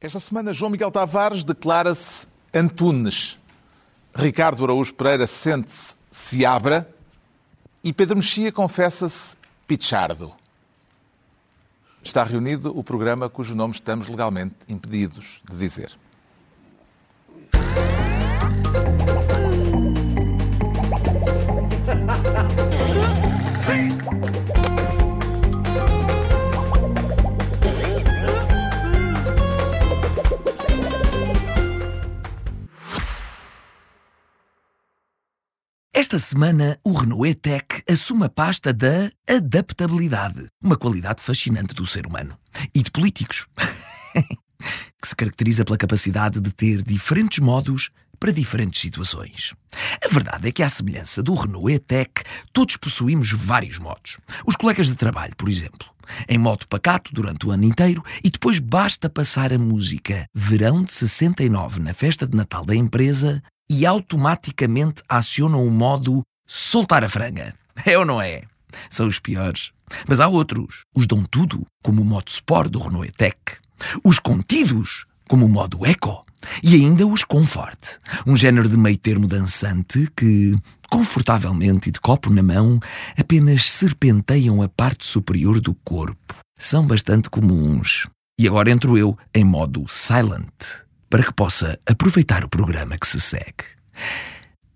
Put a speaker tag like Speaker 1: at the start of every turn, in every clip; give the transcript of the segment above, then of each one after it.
Speaker 1: Esta semana, João Miguel Tavares declara-se Antunes. Ricardo Araújo Pereira sente-se Seabra. E Pedro Mexia confessa-se Pichardo. Está reunido o programa cujo nome estamos legalmente impedidos de dizer.
Speaker 2: Esta semana, o Renault E-Tech assume a pasta da adaptabilidade, uma qualidade fascinante do ser humano e de políticos, que se caracteriza pela capacidade de ter diferentes modos para diferentes situações. A verdade é que, à semelhança do Renault E-Tech, todos possuímos vários modos. Os colegas de trabalho, por exemplo, em modo pacato durante o ano inteiro e depois basta passar a música Verão de 69 na festa de Natal da empresa e automaticamente acionam o modo soltar a franga. É ou não é? São os piores. Mas há outros. Os dão tudo, como o modo Sport do Renault E-Tech. Os contidos, como o modo Eco. E ainda os Comfort, um género de meio termo dançante que, confortavelmente e de copo na mão, apenas serpenteiam a parte superior do corpo. São bastante comuns. E agora entro eu em modo silent, para que possa aproveitar o programa que se segue.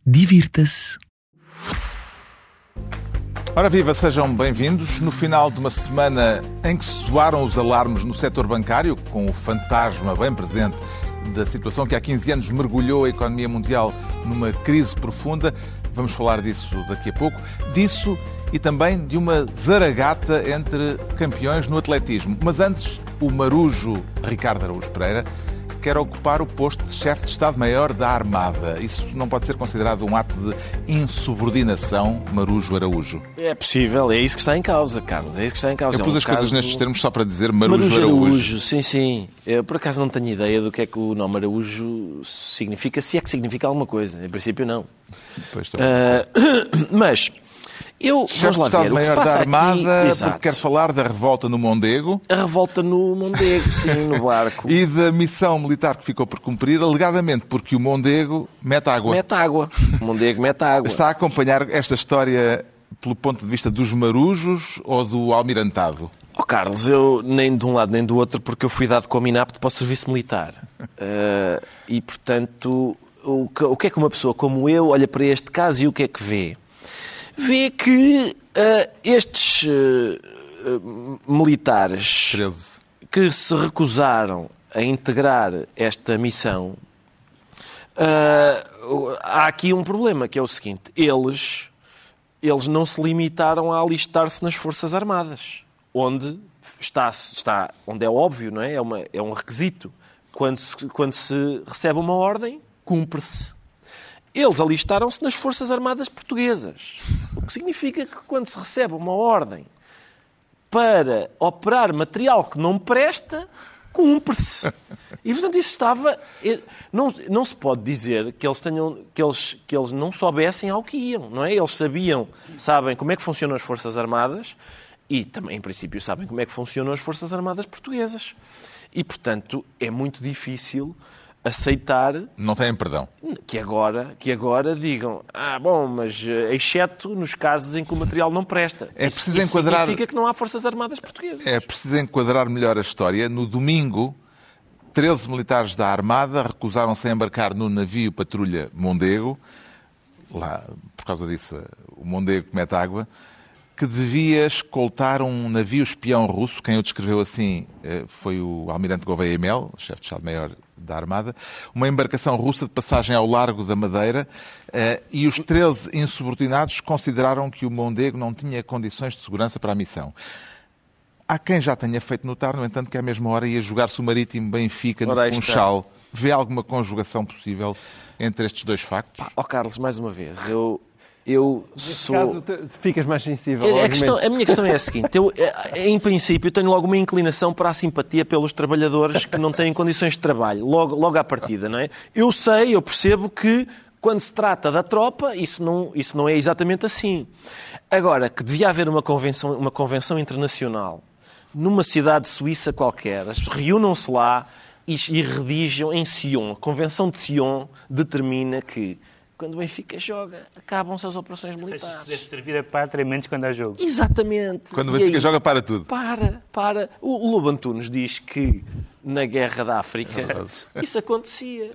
Speaker 2: Divirta-se.
Speaker 1: Ora viva, sejam bem-vindos. No final de uma semana em que soaram os alarmes no setor bancário, com o fantasma bem presente da situação que há 15 anos mergulhou a economia mundial numa crise profunda, vamos falar disso daqui a pouco. Disso e também de uma zaragata entre campeões no atletismo. Mas antes, o marujo Ricardo Araújo Pereira quer ocupar o posto de chefe de Estado-Maior da Armada. Isso não pode ser considerado um ato de insubordinação, Marujo Araújo?
Speaker 3: É possível, é isso que está em causa, Carlos. É isso que está em causa.
Speaker 1: Eu pus
Speaker 3: é um
Speaker 1: as coisas
Speaker 3: caso-
Speaker 1: nestes termos só para dizer Marujo,
Speaker 3: Marujo
Speaker 1: Araújo.
Speaker 3: Araújo, sim, sim. Eu, por acaso não tenho ideia do que é que o nome Araújo significa, se é que significa alguma coisa. Em princípio, não.
Speaker 1: Pois.
Speaker 3: Ah, mas eu
Speaker 1: Chefe
Speaker 3: vamos
Speaker 1: de
Speaker 3: lá ver o que se
Speaker 1: Estado-Maior da Armada,
Speaker 3: aqui.
Speaker 1: Porque quer falar da revolta no Mondego
Speaker 3: A revolta no Mondego, sim, no barco.
Speaker 1: e da missão militar que ficou por cumprir, alegadamente porque o Mondego mete água.
Speaker 3: Mete água. O Mondego mete água.
Speaker 1: Está a acompanhar esta história pelo ponto de vista dos marujos ou do almirantado?
Speaker 3: Oh, Carlos, eu nem de um lado nem do outro, porque eu fui dado como inapto para o serviço militar. Eh, e, portanto, o que, o que é que uma pessoa como eu olha para este caso e o que é que vê? Vê que eh, estes eh, militares
Speaker 1: 13.
Speaker 3: que se recusaram a integrar esta missão, ah, há aqui um problema, que é o seguinte: eles, eles não se limitaram a alistar-se nas Forças Armadas, onde está, está onde é óbvio, não é? É, uma, é um requisito. Quando se, quando se recebe uma ordem, cumpre-se. Eles alistaram-se nas Forças Armadas Portuguesas. O que significa que quando se recebe uma ordem para operar material que não presta, cumpre-se. E, portanto, isso estava... Não, não se pode dizer que eles, tenham, que, eles, que eles não soubessem ao que iam, não é? Eles sabiam, sabem como é que funcionam as Forças Armadas e também, em princípio, sabem como é que funcionam as Forças Armadas Portuguesas. E, portanto, é muito difícil aceitar
Speaker 1: Não têm perdão.
Speaker 3: que agora, que agora digam, ah, bom, mas eh, exceto nos casos em que o material não presta.
Speaker 1: É
Speaker 3: Isso-
Speaker 1: preciso
Speaker 3: isso
Speaker 1: enquadrar-
Speaker 3: significa que não há Forças Armadas Portuguesas.
Speaker 1: É preciso enquadrar melhor a história. No domingo, 13 militares da Armada recusaram-se a embarcar no navio patrulha Mondego, lá, por causa disso, o Mondego mete água, que devia escoltar um navio espião russo. Quem o descreveu assim eh, foi o almirante Gouveia Mel, chefe de Estado-Maior da Armada, uma embarcação russa de passagem ao largo da Madeira, eh, e os 13 insubordinados consideraram que o Mondego não tinha condições de segurança para a missão. Há quem já tenha feito notar, no entanto, que à mesma hora ia jogar-se o Marítimo Benfica no. Funchal. Vê alguma conjugação possível entre estes dois factos?
Speaker 3: Ó Carlos, mais uma vez, eu, eu
Speaker 4: Neste
Speaker 3: sou...
Speaker 4: caso, ficas mais sensível. ao
Speaker 3: É, A, questão- a minha questão é a seguinte: eu, eh, em princípio, tenho logo uma inclinação para a simpatia pelos trabalhadores que não têm condições de trabalho, logo, logo à partida, não é? Eu sei, eu percebo que quando se trata da tropa, isso não, isso não é exatamente assim. Agora, que devia haver uma convenção, uma convenção internacional numa cidade suíça qualquer, reúnam-se lá, e, e redigem em Sion. A Convenção de Sion determina que quando o Benfica joga, acabam-se as operações
Speaker 5: Achas que
Speaker 3: militares.
Speaker 5: deve servir a pátria menos quando há jogo?
Speaker 3: Exatamente.
Speaker 1: Quando o Benfica
Speaker 3: aí-
Speaker 1: joga, para tudo.
Speaker 3: Para, para. O o Lobo Antunes diz que na Guerra da África isso acontecia.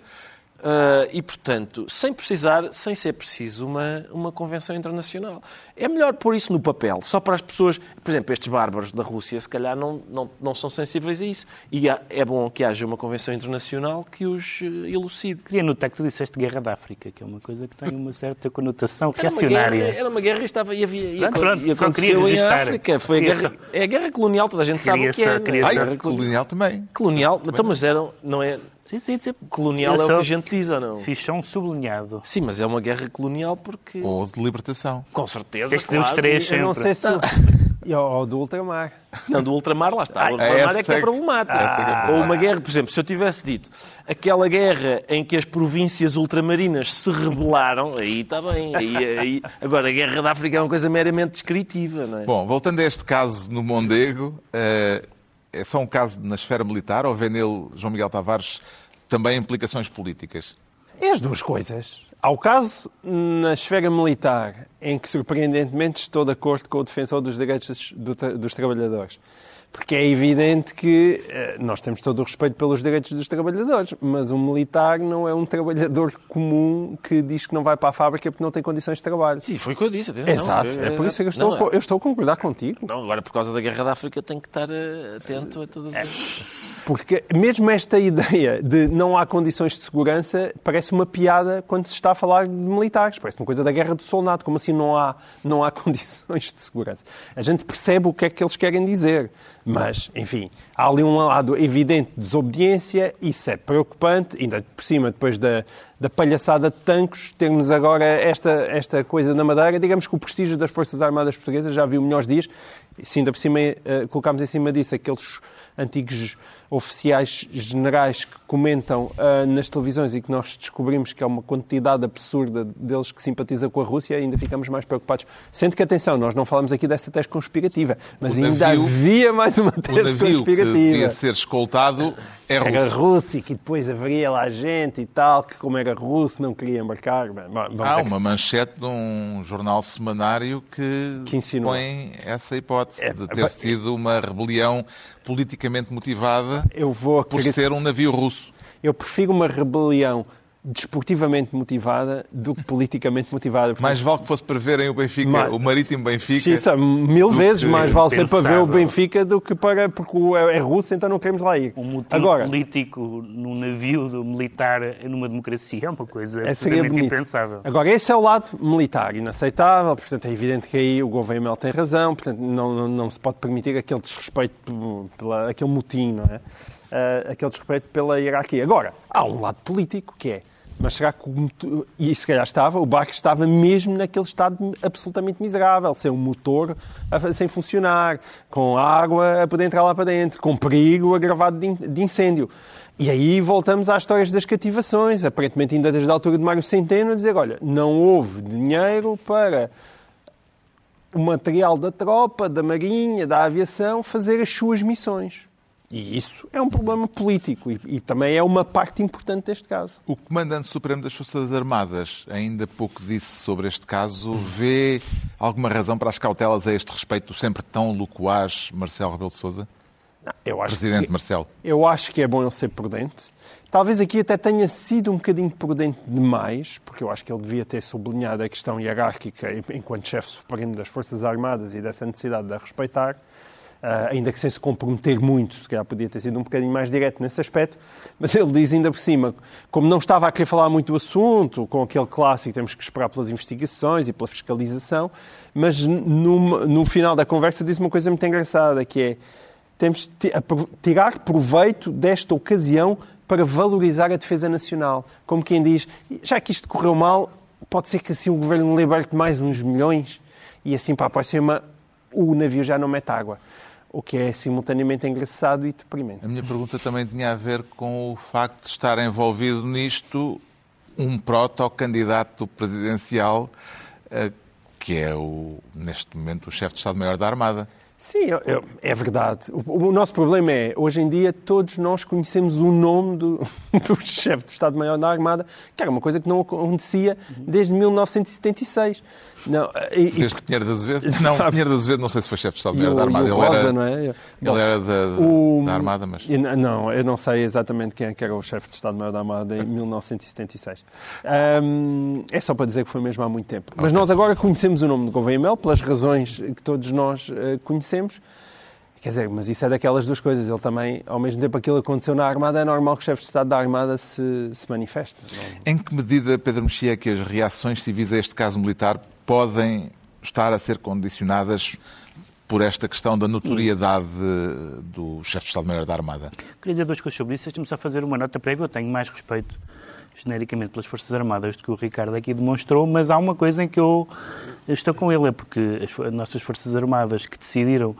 Speaker 3: Ah, e, portanto, sem precisar, sem ser preciso uma, uma convenção internacional. É melhor pôr isso no papel, só para as pessoas. Por exemplo, estes bárbaros da Rússia, se calhar, não, não, não são sensíveis a isso. E há- é bom que haja uma convenção internacional que os eh, elucide.
Speaker 5: Queria notar que tu disseste Guerra da África, que é uma coisa que tem uma certa conotação
Speaker 3: Era uma, guerra,
Speaker 5: reacionária.
Speaker 3: era uma guerra e, estava, e, havia, e,
Speaker 5: Pronto, pronto,
Speaker 3: e aconteceu em. África. Foi a guerra,
Speaker 5: só-
Speaker 3: é a guerra colonial, toda a gente sabe o que é. é?
Speaker 1: Ai,
Speaker 3: Guerra colonial.
Speaker 1: colonial também.
Speaker 3: Colonial, então, mas eram, não é?
Speaker 5: Sim, sim, sim.
Speaker 3: Colonial
Speaker 5: Eu
Speaker 3: é o que a gente diz, ou não?
Speaker 5: Um sublinhado.
Speaker 3: Sim, mas é uma guerra colonial porque.
Speaker 1: Ou de libertação.
Speaker 3: Com certeza.
Speaker 5: De dizer os
Speaker 3: claro.
Speaker 5: três
Speaker 4: Eu não
Speaker 5: sempre.
Speaker 4: sei se. E ao do ultramar.
Speaker 3: Não, do ultramar, lá está. O
Speaker 1: Ah,
Speaker 3: ultramar é que é
Speaker 1: é
Speaker 3: problemático.
Speaker 1: é é problemática.
Speaker 3: Ou uma guerra, por exemplo, se eu tivesse dito aquela guerra em que as províncias ultramarinas se rebelaram, aí está bem. Aí, aí... Agora, a guerra da África é uma coisa meramente descritiva, não é?
Speaker 1: Bom, voltando a este caso no Mondego, eh, é só um caso na esfera militar ou vê nele, João Miguel Tavares, também implicações políticas?
Speaker 4: É as duas coisas. Há o caso na esfera militar, em que surpreendentemente estou de acordo com o defensor dos direitos do tra- dos trabalhadores. Porque é evidente que eh, nós temos todo o respeito pelos direitos dos trabalhadores, mas um militar não é um trabalhador comum que diz que não vai para a fábrica porque não tem condições de trabalho.
Speaker 3: Sim, foi o que eu disse. atenção.
Speaker 4: Exato, é por isso que eu estou,
Speaker 3: Não,
Speaker 4: a co- eu estou a concordar contigo.
Speaker 3: Não, agora por causa da Guerra da África tem que estar eh, atento a todas as...
Speaker 4: Porque mesmo esta ideia de não há condições de segurança parece uma piada quando se está a falar de militares. Parece uma coisa da guerra do soldado. Como assim não há, não há condições de segurança? A gente percebe o que é que eles querem dizer. Mas, enfim, há ali um lado evidente de desobediência. Isso é preocupante. Ainda por cima, depois da, da palhaçada de tanques, termos agora esta, esta coisa na Madeira. Digamos que o prestígio das Forças Armadas Portuguesas já viu melhores dias. Se ainda por cima eh, colocámos em cima disso aqueles antigos oficiais generais que comentam ah, nas televisões e que nós descobrimos que é uma quantidade absurda deles que simpatiza com a Rússia, ainda ficamos mais preocupados. Sendo que, atenção, nós não falamos aqui dessa tese conspirativa, mas
Speaker 1: O
Speaker 4: ainda
Speaker 1: navio-
Speaker 4: havia mais uma
Speaker 1: O
Speaker 4: tese
Speaker 1: navio que
Speaker 4: conspirativa.
Speaker 1: devia ser escoltado é
Speaker 4: Era
Speaker 1: russo.
Speaker 4: e que depois haveria lá gente e tal, que como era russo não queria embarcar. Bem,
Speaker 1: Há uma manchete de um jornal semanário que,
Speaker 4: Que insinua.
Speaker 1: põe essa hipótese
Speaker 4: É,
Speaker 1: de ter sido uma rebelião politicamente motivada
Speaker 4: Eu vou
Speaker 1: por ser um navio russo.
Speaker 4: Eu prefiro uma rebelião desportivamente motivada do que politicamente motivada. Porque-
Speaker 1: Mais vale que fosse para verem o Benfica,
Speaker 4: Ma-
Speaker 1: o Marítimo Benfica.
Speaker 4: Sim, sabe, mil vezes mais vale ser para ver o. Benfica do que para. porque é é russo, então não queremos lá ir.
Speaker 5: Um motim
Speaker 4: Agora,
Speaker 5: político num navio do militar numa democracia é uma coisa
Speaker 4: é,
Speaker 5: absolutamente impensável.
Speaker 4: Agora, esse é o lado militar, inaceitável, portanto é evidente que aí o Mel tem razão, portanto não, não, não se pode permitir aquele desrespeito, pela, aquele motim, não é? Ah, aquele desrespeito pela hierarquia. Agora, há um lado político que é, mas será que o e se calhar estava, o barco estava mesmo naquele estado absolutamente miserável, sem um motor a- sem funcionar, com água a poder entrar lá para dentro, com perigo agravado de de incêndio. E aí voltamos às histórias das cativações, aparentemente ainda desde a altura de Mário Centeno, a dizer, olha, não houve dinheiro para o material da tropa, da marinha, da aviação, fazer as suas missões. E isso é um problema político e, e também é uma parte importante deste caso.
Speaker 1: O Comandante Supremo das Forças Armadas ainda pouco disse sobre este caso. Vê alguma razão para as cautelas a este respeito do sempre tão loquaz Marcelo Rebelo de Sousa?
Speaker 4: Acho
Speaker 1: Presidente
Speaker 4: que-
Speaker 1: Marcelo.
Speaker 4: Eu acho que é bom ele ser prudente. Talvez aqui até tenha sido um bocadinho prudente demais, porque eu acho que ele devia ter sublinhado a questão hierárquica enquanto chefe supremo das Forças Armadas e dessa necessidade de a respeitar, ainda que sem se comprometer muito, se calhar podia ter sido um bocadinho mais direto nesse aspecto, mas ele diz ainda por cima, como não estava a querer falar muito do assunto, com aquele clássico, temos que esperar pelas investigações e pela fiscalização, mas no, no final da conversa disse uma coisa muito engraçada, que é temos de tirar proveito desta ocasião para valorizar a defesa nacional. Como quem diz, já que isto correu mal, pode ser que assim o governo liberte mais uns milhões e assim para a próxima o navio já não mete água. O que é simultaneamente engraçado e deprimente.
Speaker 1: A minha pergunta também tinha a ver com o facto de estar envolvido nisto um proto-candidato presidencial, eh, que é, o, neste momento, o chefe de Estado-Maior da Armada.
Speaker 4: Sim, eu- eu- é verdade. O, o nosso problema é, hoje em dia, todos nós conhecemos o nome do, do chefe do Estado-Maior da Armada, que era uma coisa que não acontecia desde 1976. Não, e,
Speaker 1: Desde que Pinheiro de Azevedo? Não, Pinheiro de Azevedo não sei se foi chefe de Estado-Maior da Armada. Ele
Speaker 4: Rosa,
Speaker 1: era,
Speaker 4: não é? Bom,
Speaker 1: ele era da,
Speaker 4: o-
Speaker 1: da Armada, mas...
Speaker 4: Não, eu não sei exatamente quem é que era o chefe de Estado-Maior da Armada em 1976. Ahm, é só para dizer que foi mesmo há muito tempo. Mas nós agora conhecemos o nome de Gouveia Mel pelas razões que todos nós eh, conhecemos. Quer dizer, mas isso é daquelas duas coisas. Ele também, ao mesmo tempo aquilo aconteceu na Armada, é normal que o chefe de Estado da Armada se, se manifeste. Não-
Speaker 1: Em que medida, Pedro Mexia, é que as reações civis a este caso militar podem estar a ser condicionadas por esta questão da notoriedade do chefe de Estado-Maior da Armada?
Speaker 5: Queria dizer duas coisas sobre isso. Deixa-me só fazer uma nota prévia. Eu tenho mais respeito, genericamente, pelas Forças Armadas do que o Ricardo aqui demonstrou, mas há uma coisa em que eu estou com ele, é porque as, nossas Forças Armadas que decidiram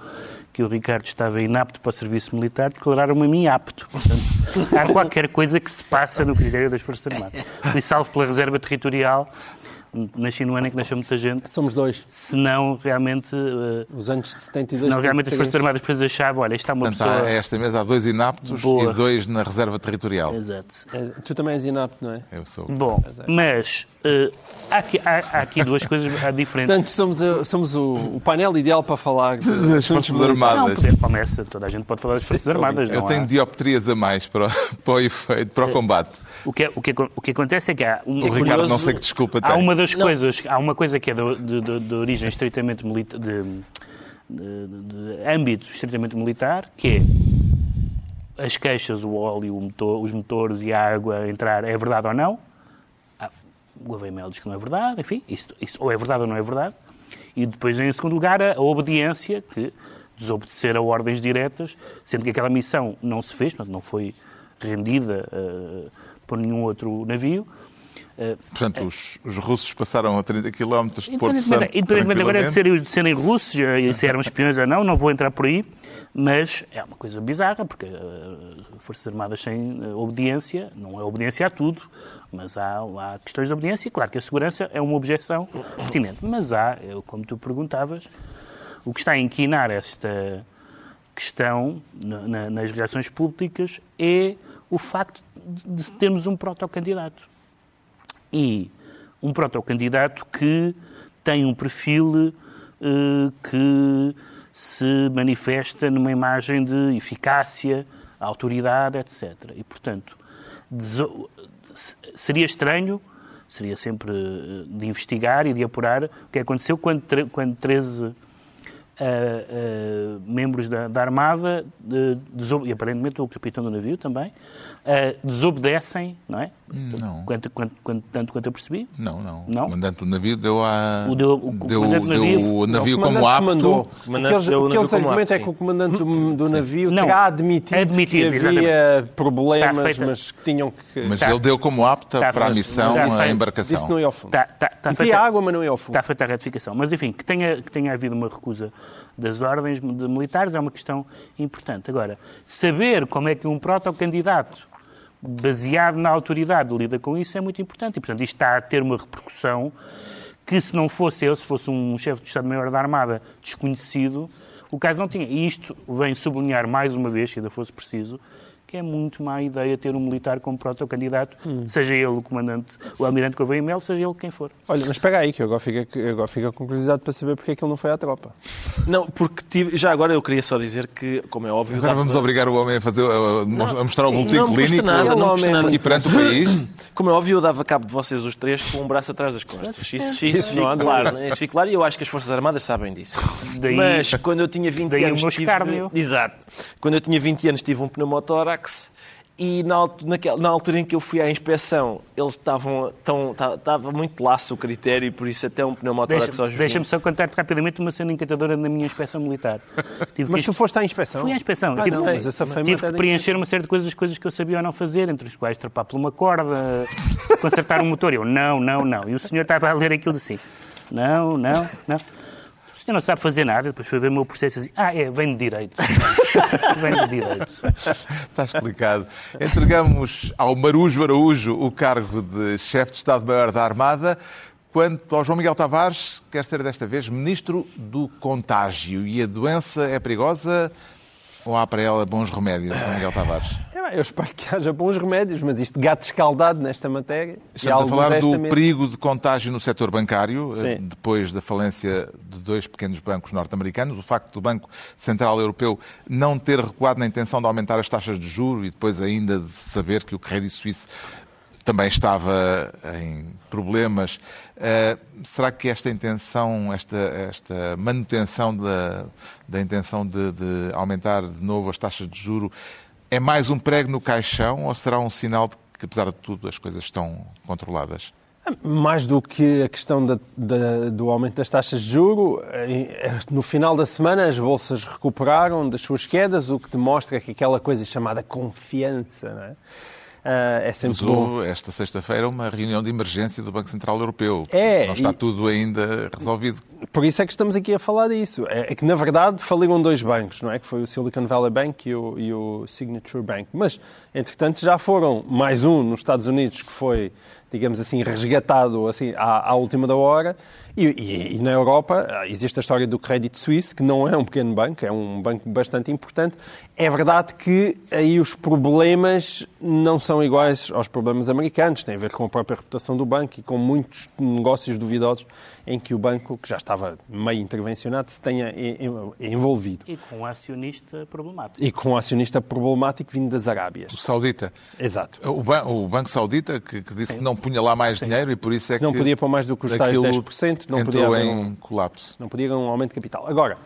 Speaker 5: que o Ricardo estava inapto para o serviço militar declararam-me a mim apto. Portanto, há qualquer coisa que se passa no critério das Forças Armadas. Fui salvo pela Reserva Territorial, nasci no ano em que nasceu muita gente,
Speaker 4: Somos dois.
Speaker 5: senão realmente... eh,
Speaker 4: Os anos de 72
Speaker 5: Senão realmente as
Speaker 4: 73.
Speaker 5: Forças Armadas depois achavam, olha, isto está uma
Speaker 1: Portanto,
Speaker 5: pessoa...
Speaker 1: esta mesa há dois inaptos
Speaker 5: Boa.
Speaker 1: e dois na reserva territorial.
Speaker 5: Exato.
Speaker 4: É, Tu também és inapto, não é?
Speaker 1: Eu sou.
Speaker 5: Bom, mas eh, há, aqui, há- há aqui duas coisas diferentes.
Speaker 4: Portanto, somos, a- somos o, o painel ideal para falar de
Speaker 1: Das Forças.
Speaker 5: Não,
Speaker 1: Armadas.
Speaker 5: poder começa, toda a gente pode falar das Forças Armadas.
Speaker 1: Eu
Speaker 5: não
Speaker 1: tenho
Speaker 5: há.
Speaker 1: dioptrias a mais para, para o efeito, para o combate.
Speaker 5: O, que, é- o, que, acon- o que acontece é que há... Um,
Speaker 1: O Ricardo não sei que desculpa tem.
Speaker 5: Há uma das coisas, há uma coisa que é de, de- de- de origem estritamente militar, de, de- de âmbito estritamente militar, que é as queixas, o óleo, o motor- os motores e a água entrar, é verdade ou não? Ah, o Mel diz que não é verdade, enfim, isso, isso ou é verdade ou não é verdade. E depois, em segundo lugar, a, a obediência, que desobedecer a ordens diretas, sendo que aquela missão não se fez, portanto, não foi rendida eh, por nenhum outro navio. Eh,
Speaker 1: Portanto, os, os russos passaram a 30 km de Porto Santo.
Speaker 5: Independentemente, agora de serem, de serem russos, eh, se eram espiões ou não, não vou entrar por aí, mas é uma coisa bizarra, porque eh, Forças Armadas sem eh, obediência, não é obediência a tudo, mas há, há questões de obediência, e claro que a segurança é uma objeção pertinente, mas há, eu, como tu perguntavas, o que está a inquinar esta questão na- na- nas relações públicas é o facto de termos um protocandidato e um protocandidato que tem um perfil eh, que se manifesta numa imagem de eficácia, autoridade, etc. E, portanto, seria estranho, seria sempre eh, de investigar e de apurar o que aconteceu quando, quando 13 eh, eh, membros da, da Armada, eh, e aparentemente o capitão do navio também, eh, desobedecem, não é?
Speaker 1: Não.
Speaker 5: Quanto, quanto, quanto- tanto quanto eu percebi.
Speaker 1: Não, não.
Speaker 5: Não?
Speaker 1: O comandante do navio deu, a...
Speaker 5: O deu- o
Speaker 1: deu,
Speaker 5: comandante do
Speaker 1: deu
Speaker 5: navio-
Speaker 1: o navio
Speaker 4: O
Speaker 1: como apto.
Speaker 3: comandante
Speaker 4: O que eles,
Speaker 3: o
Speaker 4: o que
Speaker 3: navio
Speaker 4: argumentam é que o comandante do, do navio
Speaker 5: Não.
Speaker 4: terá admitido,
Speaker 5: Admitido,
Speaker 4: que havia problemas,
Speaker 5: Está feita-
Speaker 4: mas que tinham que...
Speaker 1: Mas
Speaker 5: Tá.
Speaker 1: ele deu como apta
Speaker 5: Tá,
Speaker 1: para a missão a embarcação.
Speaker 4: Que não ia ao fundo.
Speaker 5: Está, está, está
Speaker 4: Metia
Speaker 5: feita,
Speaker 4: água, mas não ia ao fundo.
Speaker 5: está feita a ratificação. Mas, enfim, que tenha, que tenha havido uma recusa das ordens de militares é uma questão importante. Agora, saber como é que um protocandidato baseado na autoridade lida com isso é muito importante. E, portanto, isto está a ter uma repercussão que, se não fosse eu, se fosse um chefe de Estado-Maior da Armada desconhecido, o caso não tinha. E isto vem sublinhar mais uma vez, se ainda fosse preciso, que é muito má ideia ter um militar como protocandidato, seja ele o comandante, o almirante Gouveia Mel, seja ele quem for.
Speaker 4: Olha, mas espera aí, que eu agora fico, agora fico com curiosidade para saber porque é que ele não foi à tropa.
Speaker 3: Não, porque tive- já agora eu queria só dizer que, como é óbvio...
Speaker 1: Agora vamos obrigar o homem a, fazer, a, a mostrar o boletim
Speaker 3: custa
Speaker 1: clínico
Speaker 3: nada, não custa nada.
Speaker 1: aqui perante o país.
Speaker 3: Como é óbvio, eu dava cabo de vocês os três com um braço atrás das costas. Isso, isso,
Speaker 4: Isso não há
Speaker 3: fica claro, né? isso fica claro e eu acho que as Forças Armadas sabem disso.
Speaker 5: Daí-
Speaker 3: Mas quando eu tinha 20
Speaker 5: daí o
Speaker 3: anos.
Speaker 5: meu
Speaker 3: tive-. Exato. Quando eu tinha 20 anos tive um pneumotórax e na, naquela- na altura em que eu fui à inspeção, eles estavam. tão- ta- Estava muito laço o critério e por isso até um pneumotórax
Speaker 5: Deixa-
Speaker 3: aos 20.
Speaker 5: Deixa-me só contar-te rapidamente uma cena encantadora na minha inspeção militar. Tive
Speaker 4: Mas
Speaker 5: que-
Speaker 4: tu foste à inspeção?
Speaker 5: Fui à inspeção.
Speaker 4: Ah,
Speaker 5: tive
Speaker 4: não, mas essa foi
Speaker 5: tive
Speaker 4: matéria
Speaker 5: que preencher uma série de coisas, coisas que eu sabia ou não fazer, entre as quais trepar por uma corda, consertar um motor. Eu, não, não, não. E o senhor estava a ler aquilo assim. Não, não, não. Senhor não sabe fazer nada. Depois foi ver o meu processo assim. Ah, é, vem de direito. vem de direito.
Speaker 1: Está explicado. Entregamos ao Marujo Araújo o cargo de chefe de Estado-Maior da Armada. Quanto ao João Miguel Tavares, quer ser desta vez ministro do contágio. E a doença é perigosa ou há para ela bons remédios, Miguel Tavares?
Speaker 4: Eu espero que haja bons remédios, mas isto gato escaldado nesta matéria.
Speaker 1: Estamos a falar do perigo de contágio no setor bancário,
Speaker 4: Sim.
Speaker 1: eh, depois da falência de dois pequenos bancos norte-americanos. O facto do Banco Central Europeu não ter recuado na intenção de aumentar as taxas de juro e depois ainda de saber que o Credit Suisse também estava em problemas. Uh, será que esta intenção, esta, esta manutenção da, da intenção de, de, aumentar de novo as taxas de juro é mais um prego no caixão ou será um sinal de que, apesar de tudo, as coisas estão controladas?
Speaker 4: Mais do que a questão da, da, do aumento das taxas de juro, no final da semana as bolsas recuperaram das suas quedas, o que demonstra que aquela coisa chamada confiança, não é? Uh, é sempre
Speaker 1: Usou
Speaker 4: bom.
Speaker 1: esta sexta-feira uma reunião de emergência do Banco Central Europeu.
Speaker 4: É,
Speaker 1: não está
Speaker 4: e...
Speaker 1: tudo ainda resolvido.
Speaker 4: Por isso é que estamos aqui a falar disso. É, é, que, na verdade, faliram dois bancos, não é? Que foi o Silicon Valley Bank e o, e o Signature Bank. Mas, entretanto, já foram mais um nos Estados Unidos que foi, digamos assim, resgatado assim, à, à última da hora. E, e, e, na Europa existe a história do Credit Suisse, que não é um pequeno banco, é um banco bastante importante. É verdade que aí os problemas não são iguais aos problemas americanos, tem a ver com a própria reputação do banco e com muitos negócios duvidosos em que o banco, que já estava meio intervencionado, se tenha envolvido.
Speaker 5: E com um acionista problemático.
Speaker 4: E com um acionista problemático vindo das Arábias.
Speaker 1: O Saudita.
Speaker 4: Exato.
Speaker 1: O, ban o Banco Saudita, que, que disse Sim. que não punha lá mais Sim. dinheiro e por isso é que...
Speaker 4: Não podia pôr mais do que os tais 10%. Não
Speaker 1: entrou
Speaker 4: podia
Speaker 1: em
Speaker 4: um,
Speaker 1: colapso.
Speaker 4: Não podia haver um aumento de capital. Agora,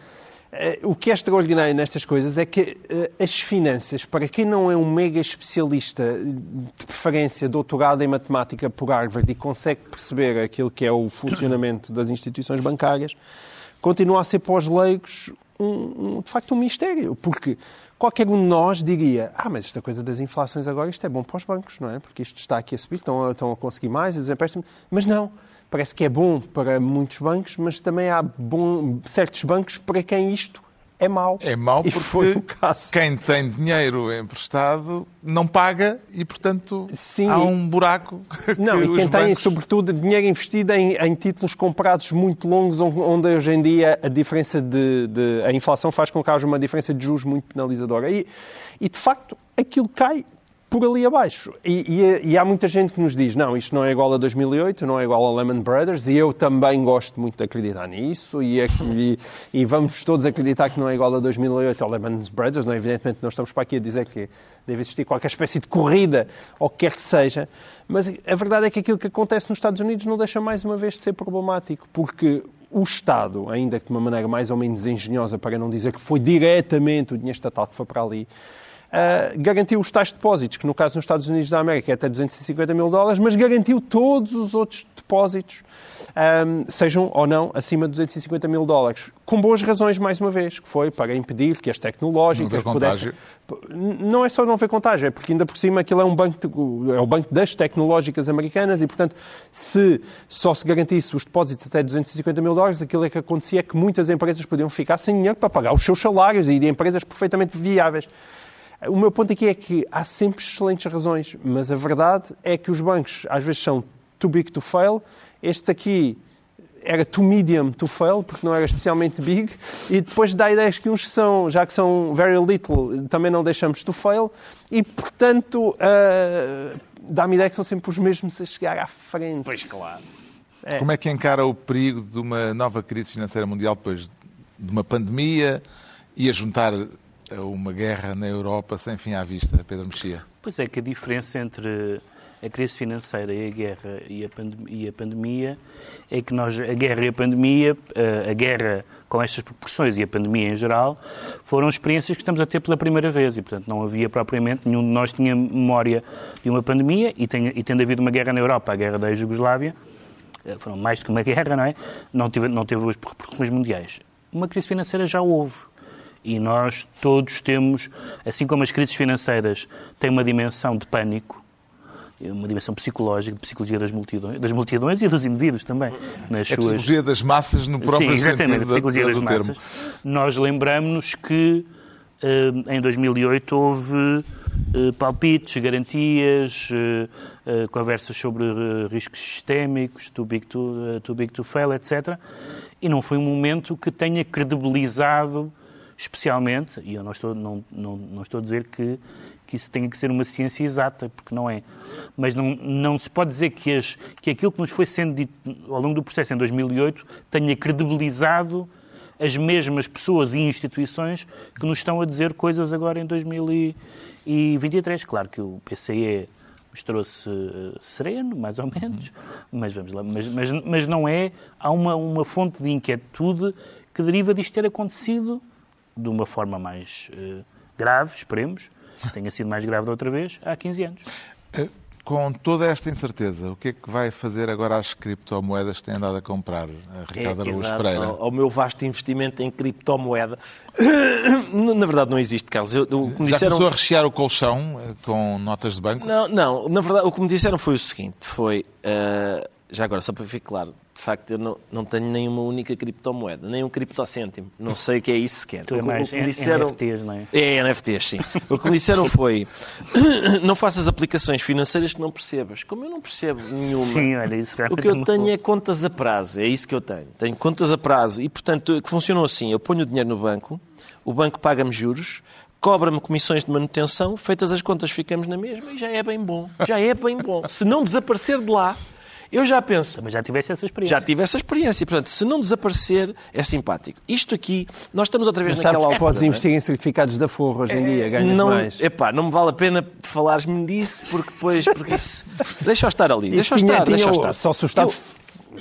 Speaker 4: o que é extraordinário nestas coisas é que as finanças, para quem não é um mega especialista, de preferência doutorado em matemática por Harvard e consegue perceber aquilo que é o funcionamento das instituições bancárias, continua a ser para os leigos, um, um, de facto, um mistério. Porque qualquer um de nós diria: Ah, mas esta coisa das inflações agora, isto é bom para os bancos, não é? Porque isto está aqui a subir, estão a, estão a conseguir mais, os empréstimos. Mas não parece que é bom para muitos bancos, mas também há bom, certos bancos para quem isto é mau.
Speaker 1: É mau
Speaker 4: e
Speaker 1: porque
Speaker 4: foi o caso.
Speaker 1: quem tem dinheiro emprestado não paga e, portanto,
Speaker 4: Sim,
Speaker 1: há um buraco.
Speaker 4: Não, e quem tem,
Speaker 1: bancos...
Speaker 4: sobretudo, dinheiro investido em, em, títulos comprados muito longos, onde hoje em dia a diferença de, de, a inflação faz com que haja uma diferença de juros muito penalizadora. E, e de facto, aquilo cai por ali abaixo. E, e, e, há muita gente que nos diz, não, isto não é igual a 2008, não é igual a Lehman Brothers, e eu também gosto muito de acreditar nisso, e, e, e vamos todos acreditar que não é igual a 2008 ou Lehman Brothers, não, evidentemente não estamos para aqui a dizer que deve existir qualquer espécie de corrida, ou que quer que seja, mas a verdade é que aquilo que acontece nos Estados Unidos não deixa mais uma vez de ser problemático, porque o Estado, ainda que de uma maneira mais ou menos engenhosa, para não dizer que foi diretamente o dinheiro estatal que foi para ali, Uh, garantiu os tais depósitos, que no caso nos Estados Unidos da América é até 250 mil dólares, mas garantiu todos os outros depósitos, um, sejam ou não acima de 250 mil dólares. Com boas razões, mais uma vez, que foi para impedir que as tecnológicas pudessem... Não é só não haver contágio, é porque ainda por cima aquilo é um banco, de... é o banco das tecnológicas americanas e, portanto, se só se garantisse os depósitos até 250 mil dólares, aquilo é que acontecia é que muitas empresas podiam ficar sem dinheiro para pagar os seus salários e de empresas perfeitamente viáveis. O meu ponto aqui é que há sempre excelentes razões, mas a verdade é que os bancos às vezes são too big to fail. Este aqui era too medium to fail, porque não era especialmente big, e depois dá ideias que uns são, já que são very little, também não deixamos to fail, e portanto uh, dá-me ideia que são sempre os mesmos a chegar à frente.
Speaker 5: Pois claro.
Speaker 1: É. Como é que encara o perigo de uma nova crise financeira mundial depois de uma pandemia e a juntar uma guerra na Europa sem fim à vista, Pedro Mexia?
Speaker 5: Pois é que a diferença entre a crise financeira e a guerra e a, e a pandemia é que nós, a guerra e a pandemia, a guerra com estas proporções e a pandemia em geral, foram experiências que estamos a ter pela primeira vez e, portanto, não havia propriamente, nenhum de nós tinha memória de uma pandemia e, tem, e tendo havido uma guerra na Europa, a guerra da Jugoslávia, eh, foram mais do que uma guerra, não é? Não teve, não teve as repercussões mundiais. Uma crise financeira já houve. E nós todos temos, assim como as crises financeiras têm uma dimensão de pânico, uma dimensão psicológica, de psicologia das multidões, das multidões e dos indivíduos também.
Speaker 1: Nas é a psicologia suas... das massas no próprio
Speaker 5: Sim, exatamente,
Speaker 1: sentido
Speaker 5: psicologia das massas.
Speaker 1: Termo.
Speaker 5: Nós lembramos-nos que em 2008 houve palpites, garantias, conversas sobre riscos sistémicos, too big to, too big to fail, etc. E não foi um momento que tenha credibilizado especialmente, e eu não estou, não, não, não estou a dizer que, que isso tenha que ser uma ciência exata, porque não é. Mas não, não se pode dizer que, as, que aquilo que nos foi sendo dito ao longo do processo em 2008 tenha credibilizado as mesmas pessoas e instituições que nos estão a dizer coisas agora em 2023. Claro que o PCE mostrou-se eh, sereno, mais ou menos, mas vamos lá, mas, mas, mas não é, há uma, uma fonte de inquietude que deriva disto ter acontecido de uma forma mais uh, grave, esperemos, tenha sido mais grave da outra vez, há 15 anos.
Speaker 1: Eh, com toda esta incerteza, o que é que vai fazer agora às criptomoedas que têm andado a comprar, a Ricardo
Speaker 3: é,
Speaker 1: Araújo Pereira?
Speaker 3: Ao, ao, meu vasto investimento em criptomoeda. Na verdade, não existe, Carlos. Eu, eu,
Speaker 1: Já disseram... começou a rechear o colchão eh, com notas de banco?
Speaker 3: Não, não. Na verdade, o que me disseram foi o seguinte: foi. Uh, já agora, só para ficar claro, de facto, eu não, não tenho nenhuma única criptomoeda, nem um criptocêntimo. Não sei o que é isso sequer.
Speaker 5: Tu é mais o que me disseram... NFTs, não é?
Speaker 3: É, NFTs, sim. o que me disseram foi não faças aplicações financeiras que não percebas. Como eu não percebo nenhuma.
Speaker 5: Sim, olha, isso
Speaker 3: O que eu tenho é contas a prazo, é isso que eu tenho. Tenho contas a prazo e, portanto, que funcionam assim. Eu ponho o dinheiro no banco, o banco paga-me juros, cobra-me comissões de manutenção, feitas as contas ficamos na mesma e já é bem bom. Já é bem bom. Se não desaparecer de lá, eu já penso.
Speaker 5: Mas já tivesse essa experiência.
Speaker 3: Já tive essa experiência. Portanto, se não desaparecer, é simpático. Isto aqui, nós estamos outra vez
Speaker 4: Mas
Speaker 3: naquela
Speaker 4: que podes é? investir em certificados da Forra hoje em dia, ganhas
Speaker 3: não,
Speaker 4: mais.
Speaker 3: Epá, não me vale a pena falares-me disso, porque depois... Porque isso, deixa-o estar ali. Deixa-o estar, deixa estar.
Speaker 4: Só se o Estado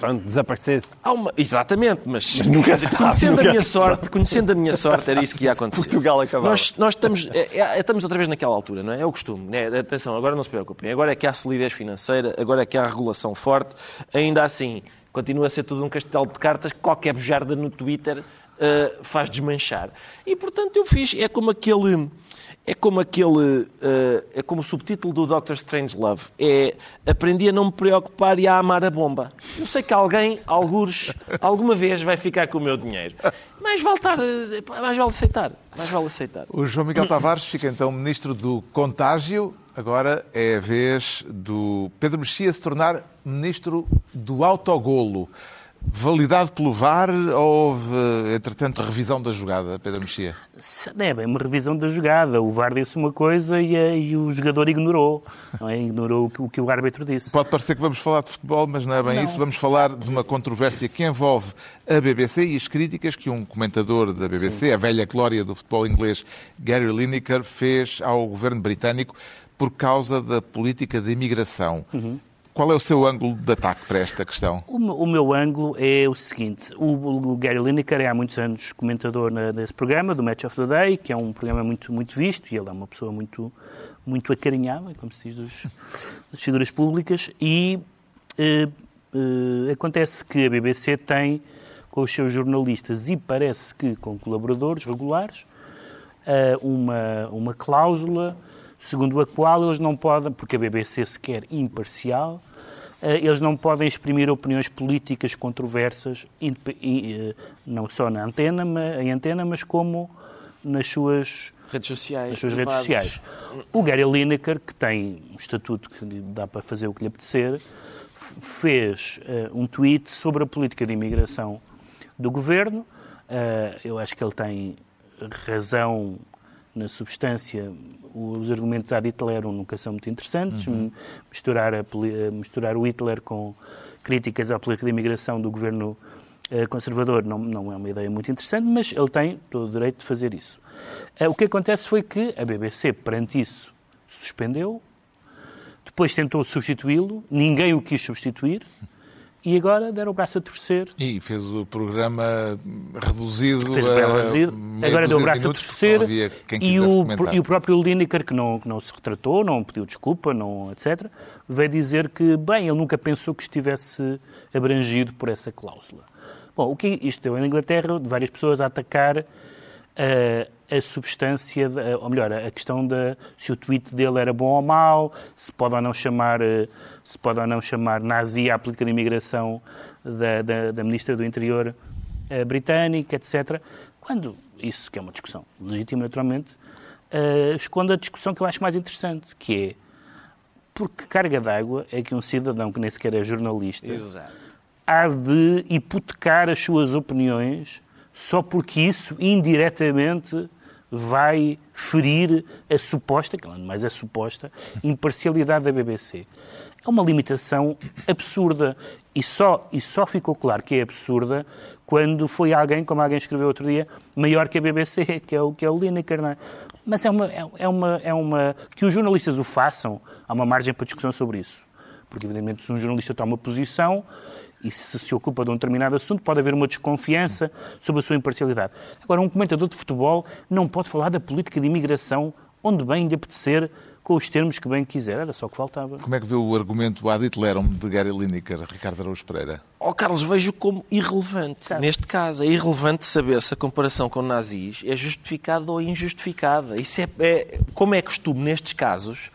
Speaker 4: pronto, desaparecesse.
Speaker 3: Uma... Exatamente, mas, mas nunca sabe, conhecendo nunca a minha sabe. sorte, conhecendo a minha sorte, era isso que ia acontecer.
Speaker 4: Portugal acabava.
Speaker 3: Nós, nós estamos, é, é, estamos outra vez naquela altura, não é? É o costume. Né? Atenção, agora não se preocupem. Agora é que há solidez financeira, agora é que há regulação forte. Ainda assim, continua a ser tudo um castelo de cartas que qualquer bujarda no Twitter uh, faz desmanchar. E, portanto, eu fiz... É como aquele é como aquele. Uh, é como o subtítulo do Doctor Strange Love. É aprendi a não me preocupar e a amar a bomba. Eu sei que alguém, algures, alguma vez vai ficar com o meu dinheiro. Mais vale, eh, vale aceitar. Mais vale aceitar.
Speaker 1: O João Miguel Tavares fica então ministro do Contágio. Agora é a vez do Pedro Mexia se tornar ministro do autogolo. Validado pelo VAR ou houve, entretanto, revisão da jogada, Pedro Mexia?
Speaker 5: É bem uma revisão da jogada. O VAR disse uma coisa e, eh, e o jogador ignorou. É? Ignorou o que, o que, o árbitro disse.
Speaker 1: Pode parecer que vamos falar de futebol, mas não é bem não. isso. Vamos falar de uma controvérsia que envolve a BBC e as críticas que um comentador da BBC, Sim. a velha glória do futebol inglês, Gary Lineker, fez ao governo britânico por causa da política de imigração. Uhum. Qual é o seu ângulo de ataque para esta questão?
Speaker 5: O, o meu ângulo é o seguinte. O, o, Gary Lineker é há muitos anos comentador na, desse programa, do Match of the Day, que é um programa muito, muito visto, e ele é uma pessoa muito, muito acarinhada, como se diz, dos, das figuras públicas, e eh, eh, acontece que a BBC tem, com os seus jornalistas, e parece que com colaboradores regulares, eh, uma, uma cláusula segundo a qual eles não podem, porque a BBC se quer imparcial, eh, eles não podem exprimir opiniões políticas controversas, eh, não só na antena, em antena, mas como nas suas
Speaker 3: redes sociais.
Speaker 5: Nas suas redes sociais. O Gary Lineker, que tem um estatuto que dá para fazer o que lhe apetecer, fez uh, um tweet sobre a política de imigração do governo. Uh, eu acho que ele tem razão na substância, os argumentos ad Hitler nunca são muito interessantes. Uhum. Misturar, a, misturar o Hitler com críticas à política de imigração do governo uh, conservador não, não é uma ideia muito interessante, mas ele tem todo o direito de fazer isso. Uh, o que acontece foi que a BBC, perante isso, suspendeu, depois tentou substituí-lo, ninguém o quis substituir e agora deram o braço a torcer.
Speaker 1: E fez o programa reduzido.
Speaker 5: Fez o programa reduzido. Agora deu o braço a torcer. E o, e o, próprio Lineker, que não, que não se retratou, não pediu desculpa, não, etc., veio dizer que, bem, ele nunca pensou que estivesse abrangido por essa cláusula. Bom, o que isto deu na Inglaterra, de várias pessoas a atacar uh, a substância, de, ou melhor, a questão de se o tweet dele era bom ou mau, se pode ou não chamar. Uh, se pode ou não chamar nazi à política de imigração da, da, da Ministra do Interior uh, britânica, etc. Quando isso que é uma discussão legítima, naturalmente, uh, esconde a discussão que eu acho mais interessante, que é por que carga d'água é que um cidadão que nem sequer é jornalista
Speaker 3: Exato.
Speaker 5: há de hipotecar as suas opiniões só porque isso indiretamente vai ferir a suposta, que mais é suposta, imparcialidade da BBC. É uma limitação absurda e só, e só ficou claro que é absurda quando foi alguém, como alguém escreveu outro dia, maior que a BBC, que é o, que é o Lineker, é? Mas é uma, é, é uma, é uma... Que os jornalistas o façam, há uma margem para discussão sobre isso. Porque, evidentemente, se um jornalista toma posição e se se ocupa de um determinado assunto, pode haver uma desconfiança sobre a sua imparcialidade. Agora, um comentador de futebol não pode falar da política de imigração onde bem lhe apetecer com os termos que bem quiser. Era só o que faltava.
Speaker 1: Como é que vê o argumento ad iterum de Gary Lineker, Ricardo Araújo Pereira?
Speaker 3: Oh, Carlos, vejo como irrelevante. Sabe. Neste caso, é irrelevante saber se a comparação com nazis é justificada ou injustificada. Isso é, é como é costume nestes casos.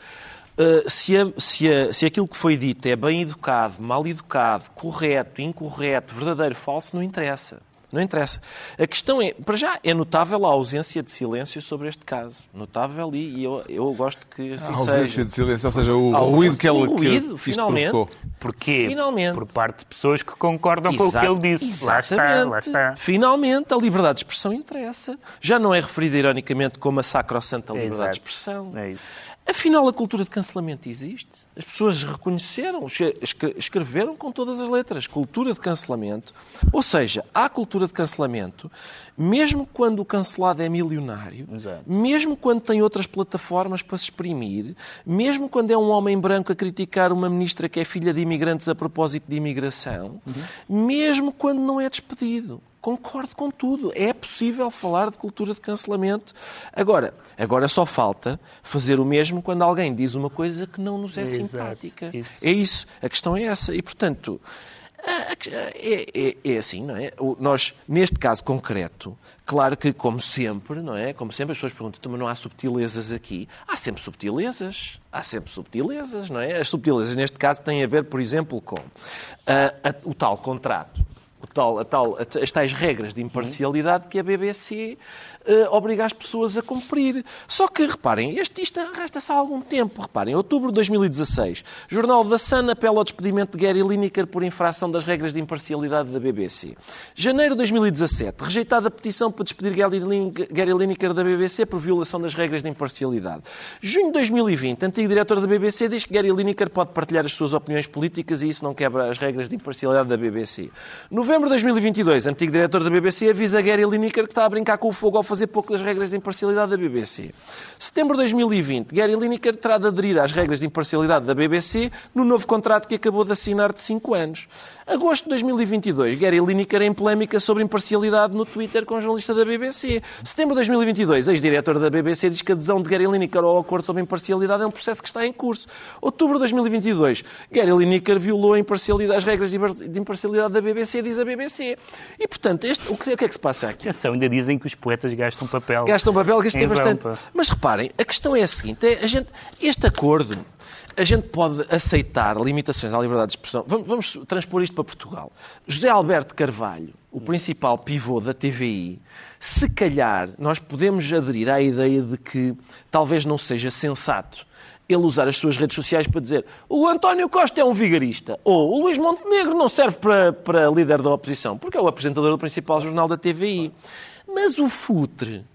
Speaker 3: Uh, se, a, se, a, se aquilo que foi dito é bem educado, mal educado, correto, incorreto, verdadeiro, falso, não interessa. Não interessa. A questão é, para já, é notável a ausência de silêncio sobre este caso. Notável e, e eu, eu gosto que assim
Speaker 1: a ausência
Speaker 3: seja.
Speaker 1: de silêncio, ou seja, o, o ruído que ele
Speaker 3: o ruído,
Speaker 1: que
Speaker 3: finalmente.
Speaker 1: Provocou.
Speaker 5: Porquê?
Speaker 3: Finalmente.
Speaker 5: Por parte de pessoas que concordam
Speaker 3: Exato,
Speaker 5: com o que ele disse.
Speaker 3: Exatamente.
Speaker 5: Lá está, lá está.
Speaker 3: Finalmente, a liberdade de expressão interessa. Já não é referida ironicamente como a sacrossanta liberdade
Speaker 5: Exato.
Speaker 3: de expressão.
Speaker 5: É isso.
Speaker 3: Afinal, a cultura de cancelamento existe. As pessoas reconheceram, escreveram com todas as letras. Cultura de cancelamento. Ou seja, há cultura de cancelamento, mesmo quando o cancelado é milionário,
Speaker 5: Exato.
Speaker 3: mesmo quando tem outras plataformas para se exprimir, mesmo quando é um homem branco a criticar uma ministra que é filha de imigrantes a propósito de imigração, mesmo quando não é despedido. Concordo com tudo. É possível falar de cultura de cancelamento. Agora, agora só falta fazer o mesmo quando alguém diz uma coisa que não nos é
Speaker 5: Exato,
Speaker 3: simpática.
Speaker 5: isso.
Speaker 3: É isso. A questão é essa. E, portanto, é, é, é, assim, não é? Nós, neste caso concreto, claro que, como sempre, não é? Como sempre, as pessoas perguntam, "Então, mas não há subtilezas aqui? Há sempre subtilezas. Há sempre subtilezas, não é? As subtilezas, neste caso, têm a ver, por exemplo, com ah, a- o tal contrato. Tal, a tal, as tais regras de imparcialidade que a BBC eh, obriga as pessoas a cumprir. Só que, reparem, este, isto arrasta-se há algum tempo. Reparem, em outubro de 2016, Jornal da Sun apela ao despedimento de Gary Lineker por infração das regras de imparcialidade da BBC. Janeiro de 2017, rejeitada a petição para despedir Gary Lineker da BBC por violação das regras de imparcialidade. Junho de 2020, antigo diretor da BBC diz que Gary Lineker pode partilhar as suas opiniões políticas e isso não quebra as regras de imparcialidade da BBC. Novembro de 2022, antigo diretor da BBC avisa Gary Lineker que está a brincar com o fogo ao fazer pouco das regras de imparcialidade da BBC. Setembro de 2020, Gary Lineker terá de aderir às regras de imparcialidade da BBC no novo contrato que acabou de assinar de 5 anos. Agosto de 2022, Gary Lineker em polémica sobre imparcialidade no Twitter com um jornalista da BBC. Setembro de 2022, ex-diretor da BBC diz que a adesão de Gary Lineker ao acordo sobre imparcialidade é um processo que está em curso. Outubro de 2022, Gary Lineker violou as regras de impar- de imparcialidade da BBC, diz a BBC. E, portanto, este- o, que, o que é que se passa aqui?
Speaker 5: Atenção, ainda dizem que os poetas gastam papel.
Speaker 3: Gastam papel, gastei
Speaker 5: em vão,
Speaker 3: bastante.
Speaker 5: pá.
Speaker 3: Mas reparem, a questão é a seguinte: é a gente, este acordo, a gente pode aceitar limitações à liberdade de expressão. Vamos, vamos transpor isto para Portugal. José Alberto Carvalho, o principal pivô da TVI, se calhar nós podemos aderir à ideia de que talvez não seja sensato ele usar as suas redes sociais para dizer o António Costa é um vigarista ou o Luís Montenegro não serve para, para líder da oposição, porque é o apresentador do principal jornal da TVI. Mas o futre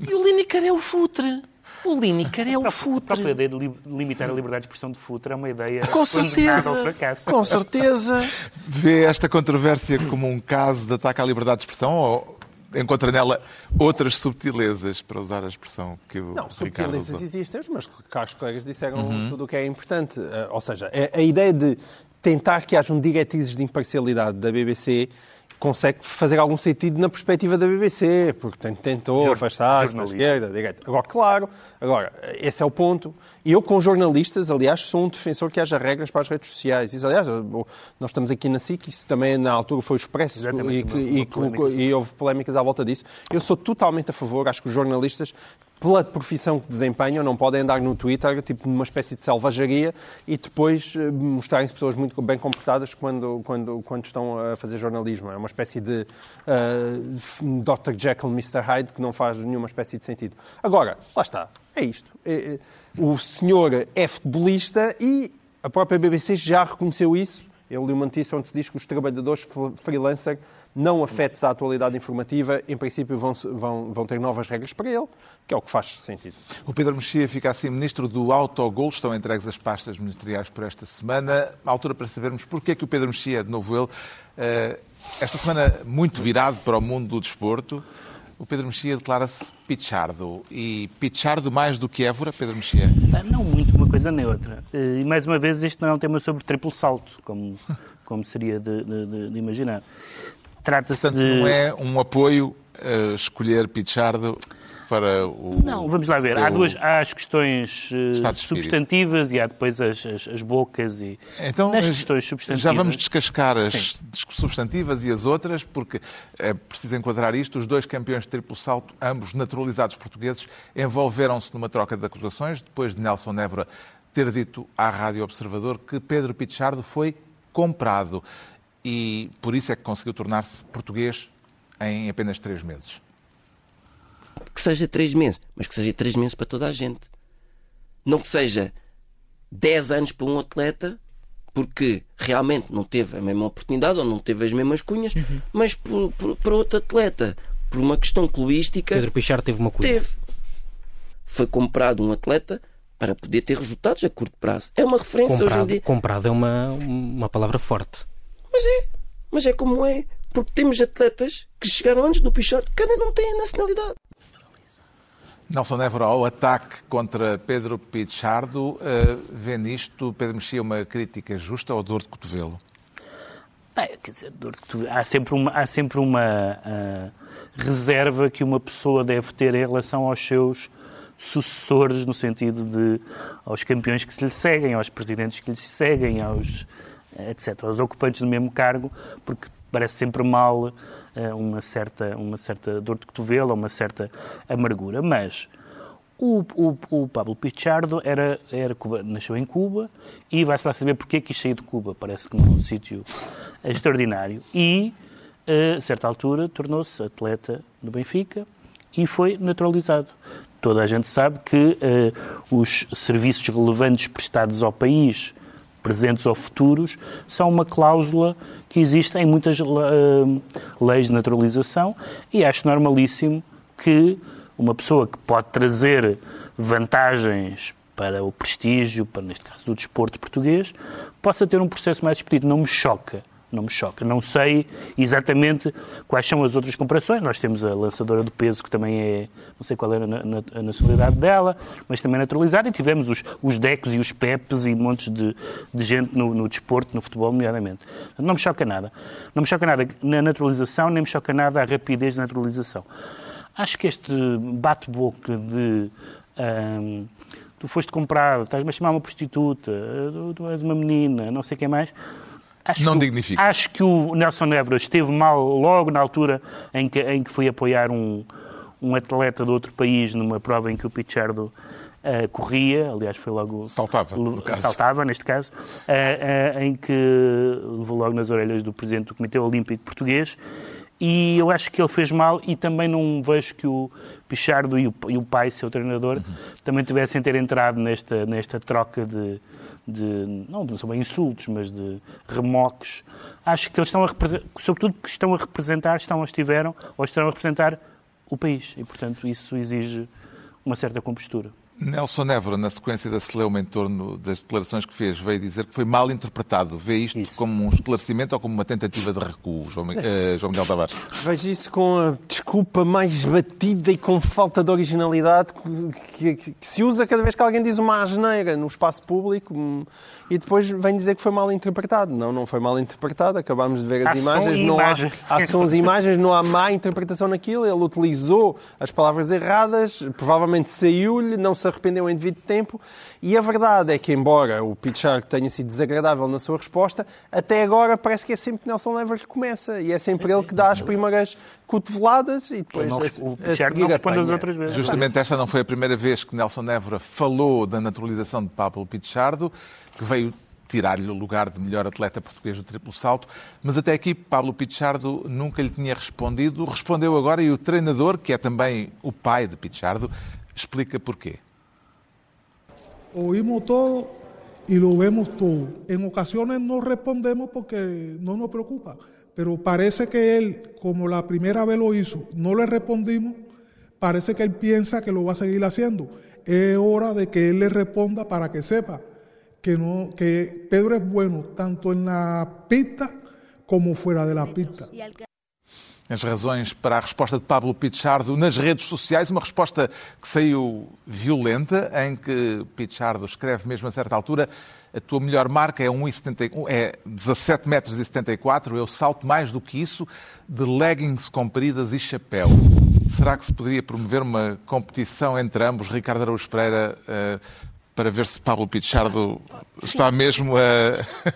Speaker 3: e o Lineker é o futre. O Lineker é o
Speaker 5: A própria
Speaker 3: futre.
Speaker 5: ideia de li- limitar a liberdade de expressão de futre é uma ideia
Speaker 3: Com certeza.
Speaker 5: ao fracasso.
Speaker 3: Com certeza.
Speaker 1: Vê esta controvérsia como um caso de ataque à liberdade de expressão ou encontra nela outras subtilezas, para usar a expressão que o
Speaker 4: Não,
Speaker 1: Ricardo
Speaker 4: subtilezas
Speaker 1: usou?
Speaker 4: existem, os colegas disseram tudo o que é importante. Eh, Ou seja, a, a ideia de tentar que hajam diretrizes de imparcialidade da BBC consegue fazer algum sentido na perspectiva da BBC, porque tentou afastar-se da esquerda, da direita. Agora, claro, agora, esse é o ponto. E eu, com jornalistas, aliás, sou um defensor que haja regras para as redes sociais. Isso, aliás, nós estamos aqui na SIC, isso também na altura foi expresso
Speaker 5: Exatamente,
Speaker 4: e, e
Speaker 5: polémica.
Speaker 4: e houve polémicas à volta disso. Eu sou totalmente a favor, acho que os jornalistas pela profissão que desempenham, não podem andar no Twitter, tipo numa espécie de selvageria, e depois eh, mostrarem-se pessoas muito bem comportadas quando, quando, quando estão a fazer jornalismo. É uma espécie de uh, Dr. Jekyll, Mr. Hyde, que não faz nenhuma espécie de sentido. Agora, lá está, é isto. É, é, o senhor é futebolista e a própria BBC já reconheceu isso. Ele leu uma notícia onde se diz que os trabalhadores freelancer não afetes à atualidade informativa, em princípio vão, vão, vão ter novas regras para ele, que é o que faz sentido.
Speaker 1: O Pedro Mexia fica assim ministro do autogol, estão entregues as pastas ministeriais por esta semana. A altura para sabermos porque é que o Pedro Mexia, de novo ele, eh, esta semana muito virado para o mundo do desporto, o Pedro Mexia declara-se Pichardo. E Pichardo mais do que Évora, Pedro Mexia?
Speaker 5: Não muito, uma coisa nem outra. Eh, e mais uma vez, isto não é um tema sobre triplo salto, como, como seria de, de, de imaginar.
Speaker 1: Trata-se de. Não é um apoio a escolher Pichardo para o.
Speaker 5: Não, vamos lá ver. Há, duas, há as questões uh, substantivas e há depois as, as, as bocas e.
Speaker 1: Então, Nas questões substantivas. Já vamos descascar as Sim. substantivas e as outras, porque é preciso enquadrar isto. Os dois campeões de triplo salto, ambos naturalizados portugueses, envolveram-se numa troca de acusações, depois de Nelson Évora ter dito à Rádio Observador que Pedro Pichardo foi comprado e por isso é que conseguiu tornar-se português em apenas três meses.
Speaker 6: Que seja três meses, mas que seja três meses para toda a gente. Não que seja dez anos para um atleta, porque realmente não teve a mesma oportunidade ou não teve as mesmas cunhas, uhum. mas por, por, para outro atleta, por uma questão clubística.
Speaker 7: Pedro Pichar teve uma cunha.
Speaker 6: Teve. Foi comprado um atleta para poder ter resultados a curto prazo. É uma referência
Speaker 7: comprado,
Speaker 6: hoje em dia.
Speaker 7: Comprado é uma, uma palavra forte.
Speaker 6: Mas é, mas é como é. Porque temos atletas que chegaram antes do Pichard, que ainda não têm a nacionalidade.
Speaker 1: Nelson Évora, ao ataque contra Pedro Pichardo, uh, vê nisto, Pedro Mexia, uma crítica justa ou dor de cotovelo?
Speaker 5: Bem, quer dizer, dor de cotovelo. Há sempre uma, há sempre uma uh, reserva que uma pessoa deve ter em relação aos seus sucessores, no sentido de aos campeões que se lhe seguem, aos presidentes que lhe seguem, aos etc., aos ocupantes do mesmo cargo, porque parece sempre mal uma, certa, uma certa dor de cotovelo, uma certa amargura. Mas o, o, o Pablo Pichardo era, era Cuba, nasceu em Cuba e vai-se lá saber porque quis sair de Cuba, parece que num sítio extraordinário. E, a certa altura, tornou-se atleta do Benfica e foi naturalizado. Toda a gente sabe que uh, os serviços relevantes prestados ao país presentes ou futuros, são uma cláusula que existe em muitas uh, leis de naturalização e acho normalíssimo que uma pessoa que pode trazer vantagens para o prestígio, para, neste caso, do desporto português, possa ter um processo mais expedito. Não me choca não me choca. Não sei exatamente quais são as outras comparações. Nós temos a lançadora do peso, que também é, não sei qual era a nacionalidade dela, mas também naturalizada, e tivemos os, os Decos e os Pepes e montes de, de gente no, no desporto, no futebol, nomeadamente. Não me choca nada. Não me choca nada na naturalização, nem me choca nada a rapidez da naturalização. Acho que este bate-boca de. Tu foste comprado, estás-me a chamar uma prostituta, tu és uma menina, não sei quem mais
Speaker 1: Acho não
Speaker 5: que,
Speaker 1: dignifica.
Speaker 5: Acho que o Nelson Évora esteve mal logo na altura em que, em que foi apoiar um, um atleta de outro país numa prova em que o Pichardo uh, corria, aliás foi logo...
Speaker 1: Saltava, no caso.
Speaker 5: Saltava, neste caso, uh, uh, em que levou logo nas orelhas do Presidente do Comitê Olímpico Português e eu acho que ele fez mal e também não vejo que o Pichardo e o, e o pai, seu treinador, uhum. também tivessem ter entrado nesta, nesta troca de de não, não são bem insultos, mas de remoques, acho que eles estão a representar, sobretudo que estão a representar, estão ou estiveram, ou estão a representar o país. E, portanto, isso exige uma certa compostura.
Speaker 1: Nelson Évora, na sequência da celeuma em torno das declarações que fez, veio dizer que foi mal interpretado. Vê isto isso. como um esclarecimento ou como uma tentativa de recuo, João, uh, João Miguel Tavares?
Speaker 4: Vejo isso com a desculpa mais batida e com falta de originalidade que, que, que se usa cada vez que alguém diz uma asneira no espaço público e depois vem dizer que foi mal interpretado. Não, não foi mal interpretado, acabámos de ver as há imagens. Não imagem. há, há sons e imagens, não há má interpretação naquilo. Ele utilizou as palavras erradas, provavelmente saiu-lhe, não se arrependeu em devido tempo. E a verdade é que, embora o Pichard tenha sido desagradável na sua resposta, até agora parece que é sempre Nelson Lever que começa. E é sempre ele que dá as primeiras cotoveladas e depois
Speaker 5: Não,
Speaker 4: a,
Speaker 5: o Pichard não responde as outras vezes.
Speaker 1: Justamente esta não foi a primeira vez que Nelson Évora falou da naturalização de Pablo Pichardo, que veio tirar-lhe o lugar de melhor atleta português do triplo salto, mas até aqui Pablo Pichardo nunca lhe tinha respondido. Respondeu agora e o treinador, que é também o pai de Pichardo, explica porquê.
Speaker 8: Oímos todo y lo vemos todo. En ocasiones no respondemos porque no nos preocupa, pero parece que él, como la primera vez lo hizo, no le respondimos, parece que él piensa que lo va a seguir haciendo. Es hora de que él le responda para que sepa que, no, que Pedro es bueno tanto en la pista como fuera de la pista.
Speaker 1: As razões para a resposta de Pablo Pichardo nas redes sociais, uma resposta que saiu violenta, em que Pichardo escreve mesmo a certa altura a tua melhor marca é, 1,71 é 17 metros e 74, eu salto mais do que isso de leggings compridas e chapéu. Será que se poderia promover uma competição entre ambos, Ricardo Araújo Pereira, eh, para ver se Pablo Pichardo está mesmo a,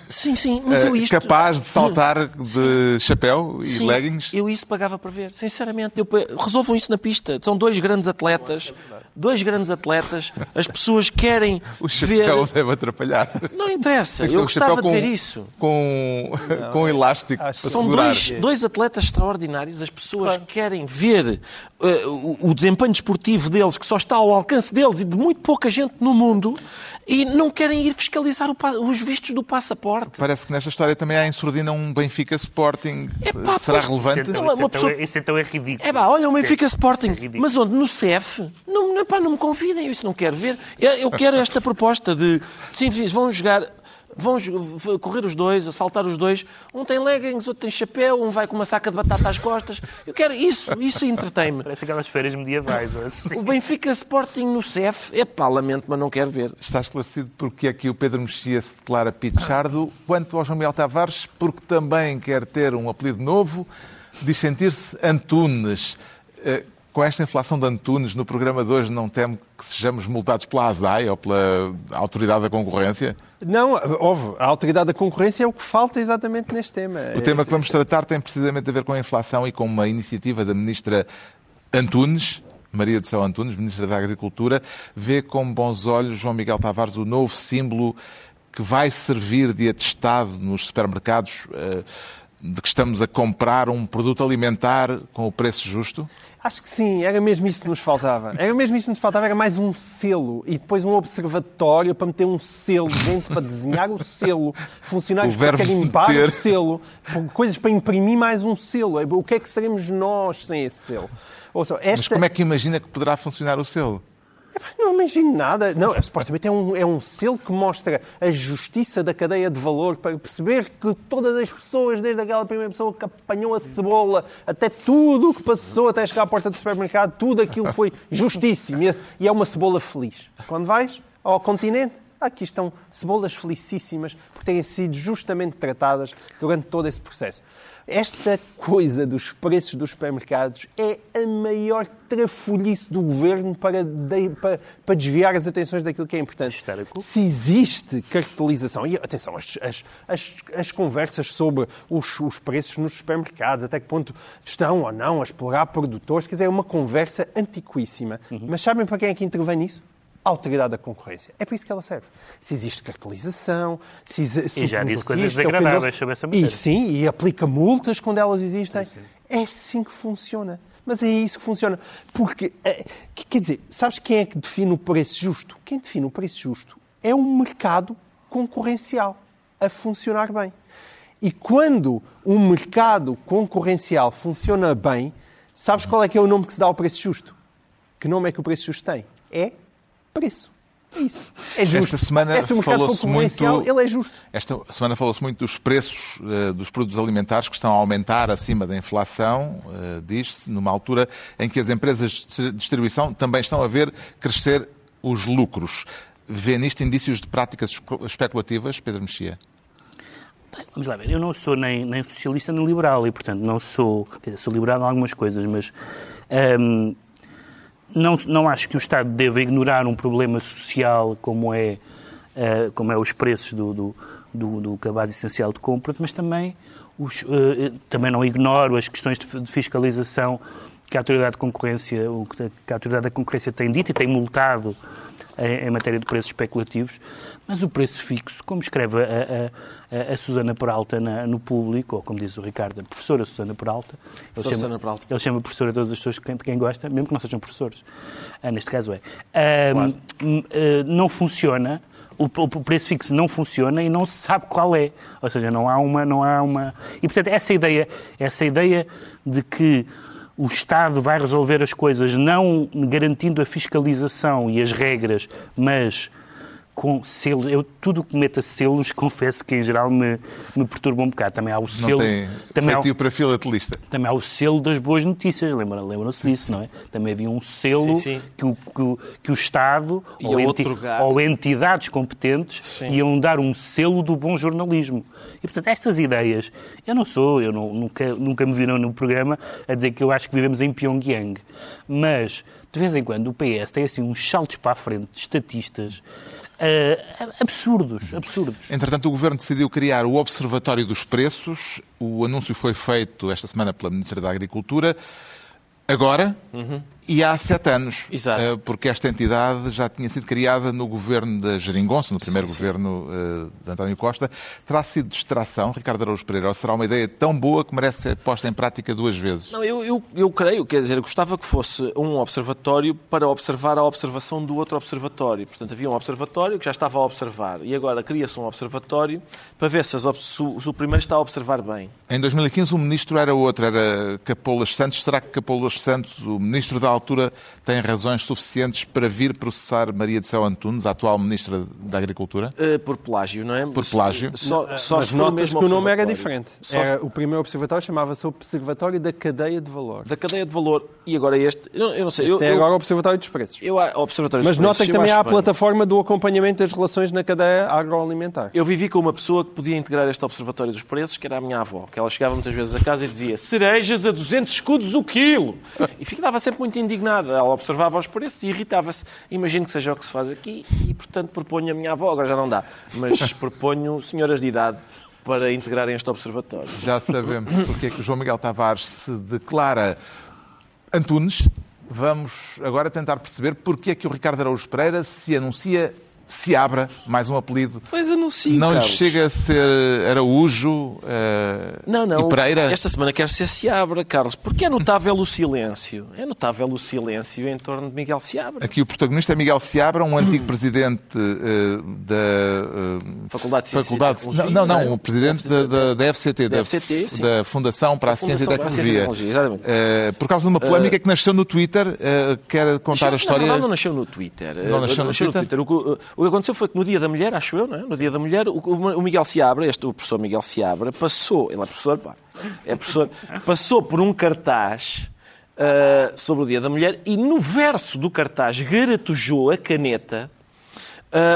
Speaker 3: Sim, sim, mas eu isto...
Speaker 1: capaz de saltar de chapéu e
Speaker 3: Sim,
Speaker 1: leggings?
Speaker 3: Eu isso pagava para ver, sinceramente. Eu, resolvam isso na pista. São dois grandes atletas. Dois grandes atletas. As pessoas querem
Speaker 1: O
Speaker 3: ver.
Speaker 1: chapéu deve atrapalhar.
Speaker 3: Não interessa.
Speaker 1: Aquele
Speaker 3: Eu gostava
Speaker 1: chapéu
Speaker 3: de ver
Speaker 1: com-
Speaker 3: isso.
Speaker 1: Com, com um elástico para
Speaker 3: São
Speaker 1: segurar.
Speaker 3: dois, dois atletas extraordinários. As pessoas querem ver eh, o, o desempenho desportivo deles, que só está ao alcance deles e de muito pouca gente no mundo, e não querem ir fiscalizar o os vistos do passaporte.
Speaker 1: Parece que nesta história também há em surdina um Benfica Sporting.
Speaker 3: Epá,
Speaker 1: Será
Speaker 3: pois-
Speaker 1: relevante?
Speaker 5: Então,
Speaker 3: Não,
Speaker 5: isso,
Speaker 3: uma
Speaker 5: então,
Speaker 3: pessoa-
Speaker 5: é- isso então é ridículo.
Speaker 3: É pá, olha o
Speaker 5: Isso é-
Speaker 3: Benfica
Speaker 5: é
Speaker 3: Sporting.
Speaker 5: ridículo.
Speaker 3: Mas onde? No CEF? Não, não, pá, não me convidem, eu isso não quero ver. Eu, eu quero esta proposta de. Sim, sim, vão jogar. Vão correr os dois, assaltar os dois. Um tem leggings, outro tem chapéu, um vai com uma saca de batata às costas. Eu quero isso, isso entretém-me.
Speaker 5: Parece aquelas feiras medievais. assim.
Speaker 3: O Benfica Sporting no CEF, é pá, lamento, mas não quero ver.
Speaker 1: Está esclarecido porque é que o Pedro Mexia se declara Pichardo. Quanto ao João Miguel Tavares, porque também quer ter um apelido novo, diz sentir-se Antunes. Com esta inflação de Antunes, no programa de hoje não temo que sejamos multados pela ASAI ou pela Autoridade da Concorrência?
Speaker 4: Não, houve. A autoridade da concorrência é o que falta exatamente neste tema.
Speaker 1: O tema que vamos tratar tem precisamente a ver com a inflação e com uma iniciativa da ministra Antunes, Maria do Céu Antunes, ministra da Agricultura, vê com bons olhos João Miguel Tavares o novo símbolo que vai servir de atestado nos supermercados eh, de que estamos a comprar um produto alimentar com o preço justo?
Speaker 4: Acho que sim, era mesmo isso que nos faltava. Era mesmo isso que nos faltava, era mais um selo e depois um observatório para meter um selo dentro, para desenhar o selo, funcionários
Speaker 1: O
Speaker 4: para
Speaker 1: verbo
Speaker 4: carimpar
Speaker 1: meter.
Speaker 4: o selo, coisas para imprimir mais um selo. O que é que seremos nós sem esse selo? Esta...
Speaker 1: Mas como é que imagina que poderá funcionar o selo?
Speaker 4: Não imagino nada. Não, supostamente é um, é um selo que mostra a justiça da cadeia de valor para perceber que todas as pessoas, desde aquela primeira pessoa que apanhou a cebola, até tudo o que passou até chegar à porta do supermercado, tudo aquilo foi justíssimo. E é uma cebola feliz. Quando vais ao continente, aqui estão cebolas felicíssimas por terem sido justamente tratadas durante todo esse processo. Esta coisa dos preços dos supermercados é a maior trafolhice do governo para, de- para, para desviar as atenções daquilo que é importante.
Speaker 5: Histérico.
Speaker 4: Se existe cartelização, e atenção, as, as, as, as conversas sobre os, os preços nos supermercados, até que ponto estão ou não a explorar produtores, quer dizer, é uma conversa antiquíssima. Mas sabem para quem é que intervém nisso? Autoridade da concorrência. É para isso que ela serve. Se existe cartelização, se, exi- se
Speaker 5: E já disse coisas
Speaker 4: existe, é
Speaker 5: desagradáveis sobre essa
Speaker 4: E
Speaker 5: matéria.
Speaker 4: sim, e aplica multas quando elas existem. É assim que funciona. Mas é isso que funciona. Porque, que- quer dizer, sabes quem é que define o preço justo? Quem define o preço justo é um mercado concorrencial a funcionar bem. E quando um mercado concorrencial funciona bem, sabes qual é que é o nome que se dá ao preço justo? Que nome é que o preço justo tem? É preço. É isso. É justo.
Speaker 1: Esta semana
Speaker 4: é,
Speaker 1: falou-se muito-
Speaker 4: ele é justo.
Speaker 1: Esta semana falou-se muito dos preços eh, dos produtos alimentares que estão a aumentar acima da inflação, eh, diz-se, numa altura em que as empresas de distribuição também estão a ver crescer os lucros. Vê nisto indícios de práticas especulativas, Pedro Mexia?
Speaker 5: Vamos lá ver, eu não sou nem, nem socialista nem liberal e, portanto, não sou. Quer dizer, sou liberal em algumas coisas, mas. hum, não, não acho que o Estado deva ignorar um problema social como é, eh, como é os preços do, do, do, do cabaz essencial de compra, mas também, os, eh, também não ignoro as questões de, de fiscalização que a Autoridade de Concorrência, o que a Autoridade da Concorrência tem dito e tem multado em, matéria de preços especulativos, mas o preço fixo, como escreve a, a, a, Susana Peralta na- no público, ou como diz o Ricardo, a professora Susana Peralta, ele chama,
Speaker 3: Susana Peralta.
Speaker 5: ele chama professora a todas as pessoas de quem, de quem gosta, mesmo que não sejam professores. Ah, neste caso é. Ah, hum, ah, não funciona. O preço fixo não funciona e não se sabe qual é. Ou seja, não há uma, não há uma. E portanto essa ideia, essa ideia de que o Estado vai resolver as coisas não garantindo a fiscalização e as regras, mas com selos. Eu, tudo o que meta selos, confesso que em geral me, me perturba um bocado. Também há o
Speaker 1: Não
Speaker 5: selo.
Speaker 1: tem
Speaker 5: também há,
Speaker 1: feitio para filatelista.
Speaker 5: também há o selo das boas notícias, lembra- lembram-se disso, não é? Também havia um selo
Speaker 3: Sim, sim.
Speaker 5: Que, o, que, o, que o Estado ou,
Speaker 3: outorgar.
Speaker 5: ou entidades competentes
Speaker 3: Sim.
Speaker 5: iam dar um selo do bom jornalismo. E, portanto, estas ideias, eu não sou, eu não- nunca, nunca me viram no programa a dizer que eu acho que vivemos em Pyongyang, mas de vez em quando o PS tem assim uns saltos para a frente de estatistas ah, absurdos, absurdos.
Speaker 1: Entretanto, o Governo decidiu criar o Observatório dos Preços. O anúncio foi feito esta semana pela Ministra da Agricultura. Agora e há sete anos.
Speaker 3: Exato.
Speaker 1: Eh, Porque esta entidade já tinha sido criada no governo da Geringonça, no primeiro governo eh, de António Costa. Terá sido distração, Ricardo Araújo Pereira, ou será uma ideia tão boa que merece ser posta em prática duas vezes?
Speaker 3: Não, eu, eu, eu creio, quer dizer, gostava que fosse um observatório para observar a observação do outro observatório. Portanto, havia um observatório que já estava a observar e agora cria-se um observatório para ver se, as se o primeiro está a observar bem.
Speaker 1: Em 2015 o ministro era outro, era Capolas Santos. Será que Capolas Santos, o ministro da altura, tem razões suficientes para vir processar Maria do Céu Antunes, a atual ministra da Agricultura?
Speaker 3: Eh, por plágio, não é?
Speaker 1: Por plágio.
Speaker 3: Só, só
Speaker 4: Mas
Speaker 3: for o
Speaker 4: notas que o nome era
Speaker 3: observatório.
Speaker 4: diferente.
Speaker 3: Só se-
Speaker 4: Era, o primeiro observatório chamava-se Observatório da Cadeia de Valor.
Speaker 3: Da cadeia de valor. E agora este. Eu, não- eu não sei.
Speaker 4: Este
Speaker 3: eu,
Speaker 4: é
Speaker 3: eu,
Speaker 4: agora o Observatório dos Preços.
Speaker 3: eu, há observatórios
Speaker 4: Mas
Speaker 3: de
Speaker 4: nota que também há a
Speaker 3: bem.
Speaker 4: plataforma do acompanhamento das relações na cadeia agroalimentar.
Speaker 3: Eu vivi com uma pessoa que podia integrar este observatório dos preços, que era a minha avó, que ela chegava muitas vezes a casa e dizia cerejas a 200 escudos o quilo. E ficava sempre muito indignada. Ela observava os preços e irritava-se. Imagino que seja o que se faz aqui e, portanto, proponho a minha avó, agora já não dá, mas proponho senhoras de idade para integrarem este observatório.
Speaker 1: Já sabemos porque é que o João Miguel Tavares se declara Antunes. Vamos agora tentar perceber porque é que o Ricardo Araújo Pereira se anuncia Seabra, mais um apelido.
Speaker 3: Pois anuncio,
Speaker 1: Não lhe chega a ser Araújo eh,
Speaker 3: Não, não.
Speaker 1: e Pereira?
Speaker 3: Esta semana quer ser Seabra, Carlos, porque é notável o silêncio. É notável o silêncio em torno de Miguel Seabra.
Speaker 1: Aqui o protagonista é Miguel Seabra, um antigo presidente eh, da eh,
Speaker 3: Faculdade de Ciência e
Speaker 1: Faculdade...
Speaker 3: Tecnologia,
Speaker 1: Não, não,
Speaker 3: não é?
Speaker 1: o presidente da, da, da FCT, da,
Speaker 3: FCT,
Speaker 1: da Fundação para a,
Speaker 3: Fundação
Speaker 1: Ciência e
Speaker 3: para a Ciência e
Speaker 1: Tecnologia.
Speaker 3: Exatamente.
Speaker 1: Por causa de uma polémica que nasceu no Twitter, quer contar a história...
Speaker 3: verdade, não nasceu no Twitter.
Speaker 1: Não nasceu no Twitter?
Speaker 3: O, que, o que aconteceu foi que no Dia da Mulher, acho eu, não é? no Dia da Mulher, o, o Miguel Seabra, este, o professor Miguel Seabra, passou, ele é professor, pá, é professor, passou por um cartaz ah, sobre o Dia da Mulher e no verso do cartaz garatujou a caneta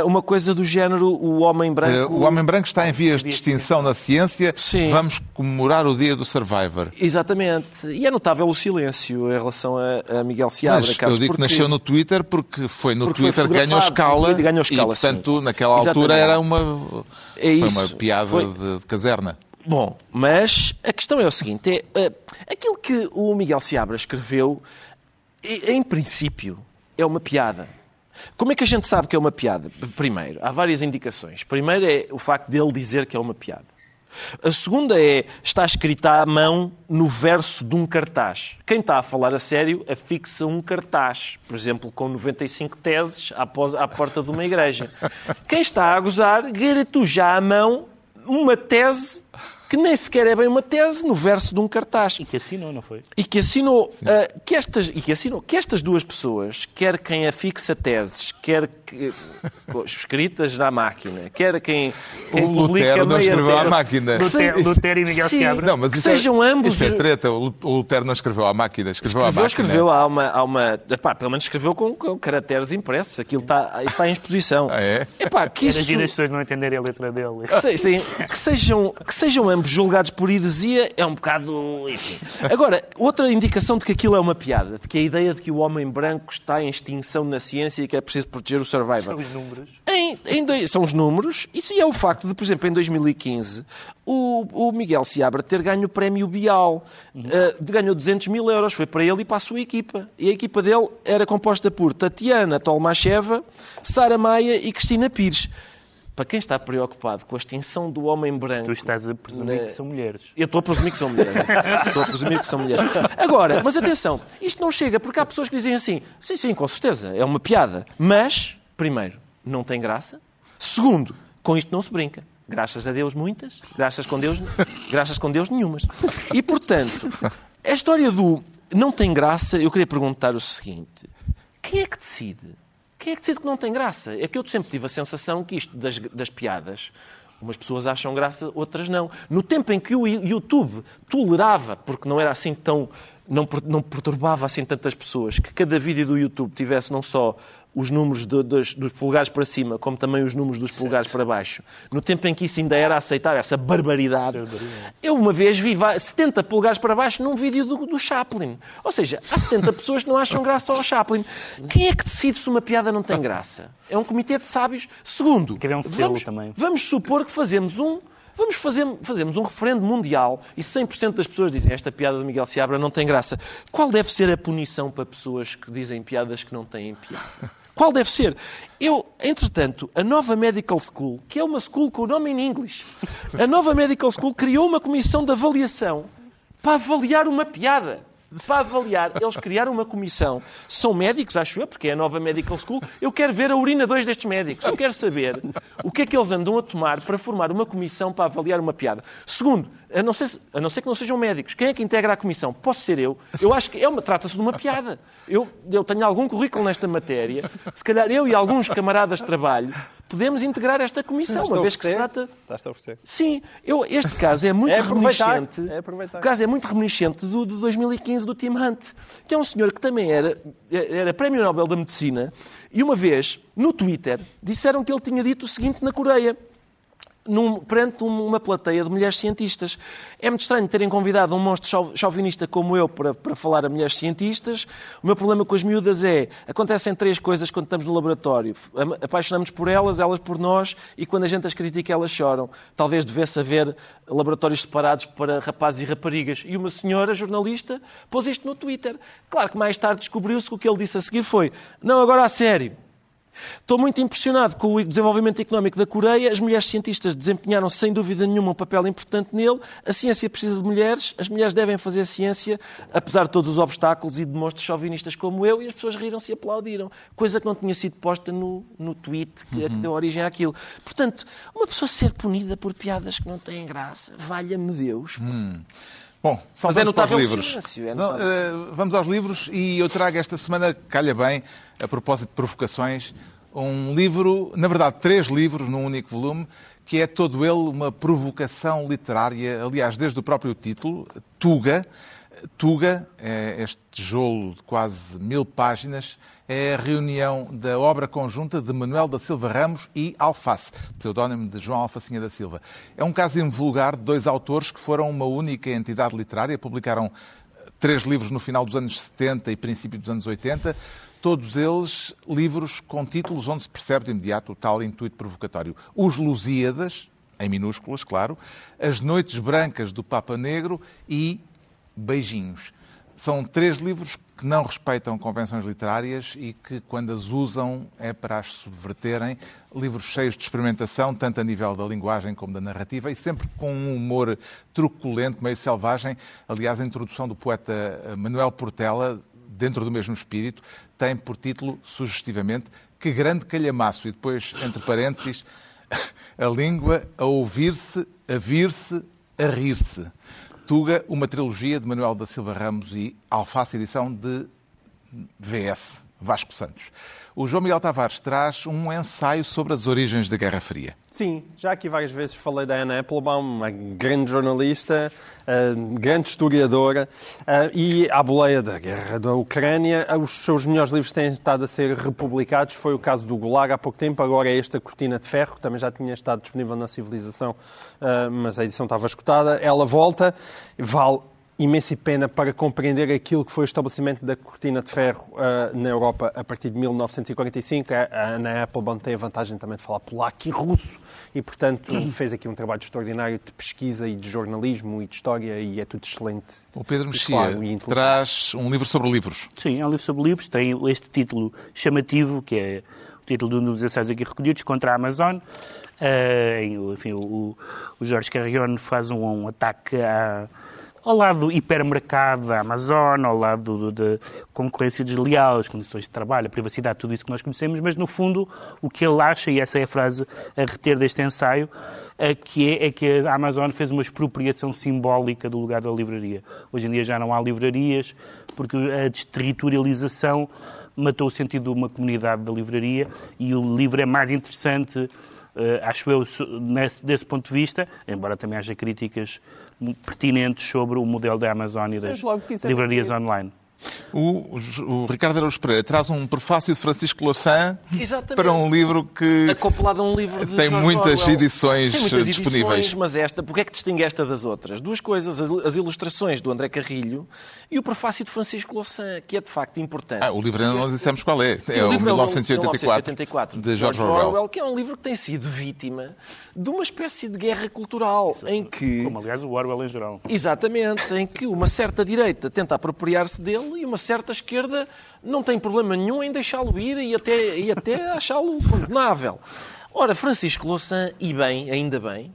Speaker 3: uma coisa do género o homem
Speaker 1: Eh,
Speaker 3: branco...
Speaker 1: O homem branco está em vias de extinção na ciência.
Speaker 3: Sim.
Speaker 1: Vamos comemorar o dia do Survivor.
Speaker 3: Exatamente. E é notável o silêncio em relação a, a Miguel Seabra,
Speaker 1: Mas
Speaker 3: Carlos,
Speaker 1: eu digo que
Speaker 3: porque-
Speaker 1: nasceu no Twitter porque foi no
Speaker 3: Porque foi
Speaker 1: Twitter que ganhou escala.
Speaker 3: e ganhou escala,
Speaker 1: e, portanto,
Speaker 3: sim.
Speaker 1: naquela altura
Speaker 3: Exatamente.
Speaker 1: era uma,
Speaker 3: É
Speaker 1: foi
Speaker 3: isso.
Speaker 1: uma piada
Speaker 3: Foi-
Speaker 1: de, de caserna.
Speaker 3: Bom, mas a questão é o seguinte: é, eh, aquilo que o Miguel Seabra escreveu, em princípio, é uma piada. Como é que a gente sabe que é uma piada? Primeiro, há várias indicações. Primeiro é o facto dele dizer que é uma piada. A segunda é, está escrita à mão no verso de um cartaz. Quem está a falar a sério afixa um cartaz, por exemplo, com 95 teses à porta de uma igreja. Quem está a gozar garatuja à mão uma tese que nem sequer é bem uma tese no verso de um cartaz.
Speaker 5: E que assinou, não foi?
Speaker 3: E que assinou, ah, que estas, e que assinou que estas duas pessoas, quer quem afixa teses, quer que, escritas na máquina, quer quem, quem
Speaker 1: O Lutero não escreveu à máquina.
Speaker 5: Lutero- Lutero e Miguel Seabra.
Speaker 1: Não, mas
Speaker 3: que
Speaker 1: é-
Speaker 3: sejam ambos.
Speaker 1: Isso é treta. O Lutero não escreveu à máquina, escreveu, à
Speaker 3: Escreveu,
Speaker 1: máquina.
Speaker 3: escreveu, há uma, há uma epá, pelo menos escreveu com, com caracteres impressos, aquilo está, isso está em exposição.
Speaker 1: Ah, é?
Speaker 3: Epá, que isso,
Speaker 5: giro as pessoas não entenderem a letra dele.
Speaker 3: que, se- sim, que sejam, que sejam ambos julgados por heresia, é um bocado. Enfim. Agora, outra indicação de que aquilo é uma piada, de que a ideia de que o homem branco está em extinção na ciência e que é preciso proteger o survivor.
Speaker 5: São os números.
Speaker 3: Em, em dois- são os números, e sim é o facto de, por exemplo, em 2015, o, o Miguel Seabra ter ganho o prémio Bial. Uh, ganhou 200 mil euros, foi para ele e para a sua equipa. E a equipa dele era composta por Tatiana Tolmacheva, Sara Maia e Cristina Pires. Para quem está preocupado com a extinção do homem branco...
Speaker 5: Tu estás a presumir
Speaker 3: na-
Speaker 5: que são mulheres.
Speaker 3: eu estou a presumir que são mulheres. Estou a presumir que são mulheres. Agora, mas atenção, isto não chega, porque há pessoas que dizem assim: sim, sim, com certeza, é uma piada. Mas, primeiro, não tem graça. Segundo, com isto não se brinca. Graças a Deus, muitas. Graças com Deus, graças com Deus, nenhumas. E, portanto, a história do não tem graça, eu queria perguntar o seguinte: quem é que decide? Quem é que decide que não tem graça? É que eu sempre tive a sensação que isto das, das piadas, umas pessoas acham graça, outras não. No tempo em que o YouTube tolerava, porque não era assim tão. não, não perturbava assim tantas pessoas, que cada vídeo do YouTube tivesse não só os números de- dos, dos polegares para cima, como também os números dos polegares para baixo. No tempo em que isso ainda era aceitável, essa barbaridade, eu uma vez vi va- 70 polegares para baixo num vídeo do, do Chaplin. Ou seja, há 70 pessoas que não acham graça ao Chaplin. Quem é que decide se uma piada não tem graça? É um comitê de sábios. Segundo,
Speaker 5: um
Speaker 3: vamos, vamos supor que fazemos um. Vamos fazer, fazemos um referendo mundial e 100% das pessoas dizem esta piada de Miguel Seabra não tem graça. Qual deve ser a punição para pessoas que dizem piadas que não têm piada? Qual deve ser? Eu, entretanto, a nova Medical School, que é uma school com o nome em inglês, a nova Medical School criou uma comissão de avaliação para avaliar uma piada. Para avaliar, eles criaram uma comissão. São médicos, acho eu, porque é a nova Medical School. Eu quero ver a urina dois destes médicos. Eu quero saber o que é que eles andam a tomar para formar uma comissão para avaliar uma piada. Segundo, a não ser, se- a não ser que não sejam médicos, quem é que integra a comissão? Posso ser eu? Eu acho que é uma, trata-se de uma piada. Eu, eu tenho algum currículo nesta matéria. Se calhar eu e alguns camaradas de trabalho podemos integrar esta comissão, uma vez que se trata.
Speaker 4: Estás a oferecer.
Speaker 3: Sim, eu, este caso é muito
Speaker 4: É
Speaker 3: reminiscente.
Speaker 4: é aproveitar.
Speaker 3: O caso é muito reminiscente do de 2015 do Tim Hunt, que é um senhor que também era, era Prémio Nobel da Medicina, e uma vez, no Twitter, disseram que ele tinha dito o seguinte na Coreia. Num, perante um- uma plateia de mulheres cientistas. É muito estranho terem convidado um monstro chau- chauvinista como eu para, para falar a mulheres cientistas. O meu problema com as miúdas é, acontecem três coisas quando estamos no laboratório. Apaixonamos por elas, elas por nós, e quando a gente as critica, elas choram. Talvez devesse haver laboratórios separados para rapazes e raparigas. E uma senhora, jornalista, pôs isto no Twitter. Claro que mais tarde descobriu-se que o que ele disse a seguir foi não, agora a sério. Estou muito impressionado com o desenvolvimento económico da Coreia. As mulheres cientistas desempenharam sem dúvida nenhuma um papel importante nele. A ciência precisa de mulheres, as mulheres devem fazer ciência, apesar de todos os obstáculos e de monstros chauvinistas como eu, e as pessoas riram-se e aplaudiram. Coisa que não tinha sido posta no, no tweet que, que deu origem àquilo. Portanto, uma pessoa ser punida por piadas que não têm graça, valha-me Deus.
Speaker 1: Bom,
Speaker 3: Mas é
Speaker 1: os
Speaker 3: notável
Speaker 1: livros.
Speaker 3: silêncio, é notável.
Speaker 1: eh, vamos aos livros e eu trago esta semana, calha bem, a propósito de provocações, um livro, na verdade, três livros num único volume, que é todo ele uma provocação literária, aliás, desde o próprio título, Tuga. Tuga, é este tijolo de quase mil páginas, é a reunião da obra conjunta de Manuel da Silva Ramos e Alface, pseudónimo de João Alfacinha da Silva. É um caso invulgar de dois autores que foram uma única entidade literária, publicaram eh, três livros no final dos anos 70 e princípio dos anos 80, todos eles livros com títulos onde se percebe de imediato o tal intuito provocatório. Os Lusíadas, em minúsculas, claro, As Noites Brancas do Papa Negro e Beijinhos. São três livros que não respeitam convenções literárias e que, quando as usam, é para as subverterem. Livros cheios de experimentação, tanto a nível da linguagem como da narrativa, e sempre com um humor truculento, meio selvagem. Aliás, a introdução do poeta eh, Manuel Portela, dentro do mesmo espírito, tem por título, sugestivamente, Que Grande Calhamaço. E depois, entre parênteses, a língua a ouvir-se, a vir-se, a rir-se. Uma trilogia de Manuel da Silva Ramos e Alface, edição de VS, Vasco Santos. O João Miguel Tavares traz um ensaio sobre as origens da Guerra Fria.
Speaker 4: Sim, já aqui várias vezes falei da Anna Applebaum, uma grande jornalista, uh, grande historiadora, uh, e à boleia da guerra da Ucrânia, os seus melhores livros têm estado a ser republicados. Foi o caso do Gulag há pouco tempo, agora é esta Cortina de Ferro, que também já tinha estado disponível na Civilização, uh, mas a edição estava escutada. Ela volta, vale imensa pena para compreender aquilo que foi o estabelecimento da cortina de ferro uh, na Europa a partir de 1945. A Ana Applebaum tem a vantagem também de falar polaco e russo e, portanto, fez aqui um trabalho extraordinário de pesquisa e de jornalismo e de história e é tudo excelente.
Speaker 1: O Pedro Mexia claro, traz um livro sobre livros.
Speaker 5: Sim, é um livro sobre livros. Tem este título chamativo, que é o título de um dos ensaios aqui recolhidos, contra a Amazon. Uh, enfim, o, o Jorge Carrion faz um, um ataque à ao lado do hipermercado da Amazon, ao lado da concorrência desleal, as condições de trabalho, a privacidade, tudo isso que nós conhecemos, mas no fundo o que ele acha, e essa é a frase a reter deste ensaio, é que é, é que a Amazon fez uma expropriação simbólica do lugar da livraria. Hoje em dia já não há livrarias, porque a desterritorialização matou o sentido de uma comunidade da livraria e o livro é mais interessante, eh, acho eu, desse ponto de vista, embora também haja críticas pertinentes sobre o modelo da Amazon e das livrarias online.
Speaker 1: O, o, Ricardo Araújo Pereira traz um prefácio de Francisco Louçã para um livro que
Speaker 3: acoplado a um livro
Speaker 1: tem muitas edições
Speaker 3: tem muitas
Speaker 1: disponíveis.
Speaker 3: Edições, mas esta, porque é que distingue esta das outras? Duas coisas, as, as, ilustrações do André Carrilho e o prefácio de Francisco Louçã, que é de facto importante.
Speaker 1: Ah, o livro ainda não dissemos qual é. Sim, é o, 1984, 1984 de George. Orwell.
Speaker 3: que é um livro que tem sido vítima de uma espécie de guerra cultural em que...
Speaker 5: Como aliás o Orwell em geral.
Speaker 3: Exatamente, em que uma certa direita tenta apropriar-se dele e uma certa esquerda não tem problema nenhum em deixá-lo ir e até, e até achá-lo condenável. Ora, Francisco Louçã, e bem, ainda bem,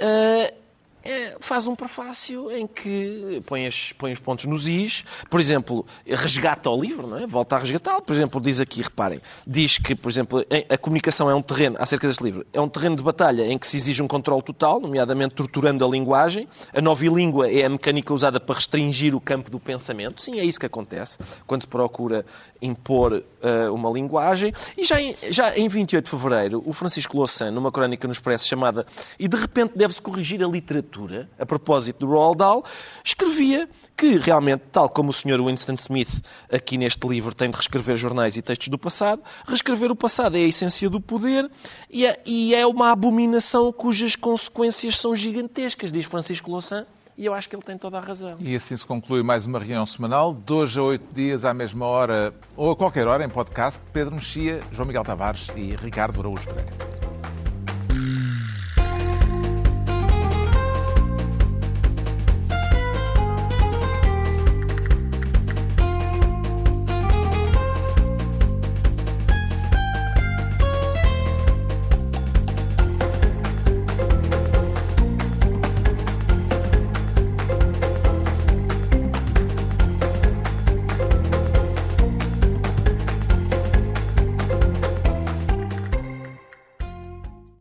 Speaker 3: uh, é, faz um prefácio em que põe, põe os pontos nos is, por exemplo, resgata o livro, não é? volta a resgatá-lo. Por exemplo, diz aqui, reparem, diz que, por exemplo, a comunicação é um terreno, acerca deste livro, é um terreno de batalha em que se exige um controle total, nomeadamente torturando a linguagem. A novilíngua é a mecânica usada para restringir o campo do pensamento. Sim, é isso que acontece quando se procura impor uh, uma linguagem. E já em, já em 28 de fevereiro, o Francisco Louçã, numa crónica no Expresso chamada E de repente deve-se corrigir a literatura a propósito do Roald Dahl, escrevia que realmente, tal como o Sr. Winston Smith aqui neste livro tem de reescrever jornais e textos do passado, reescrever o passado é a essência do poder e é, e é uma abominação cujas consequências são gigantescas, diz Francisco Louçã. E eu acho que ele tem toda a razão.
Speaker 1: E assim se conclui mais uma reunião semanal, hoje a oito dias, à mesma hora, ou a qualquer hora, em podcast, Pedro Mexia, João Miguel Tavares e Ricardo Araújo Pereira.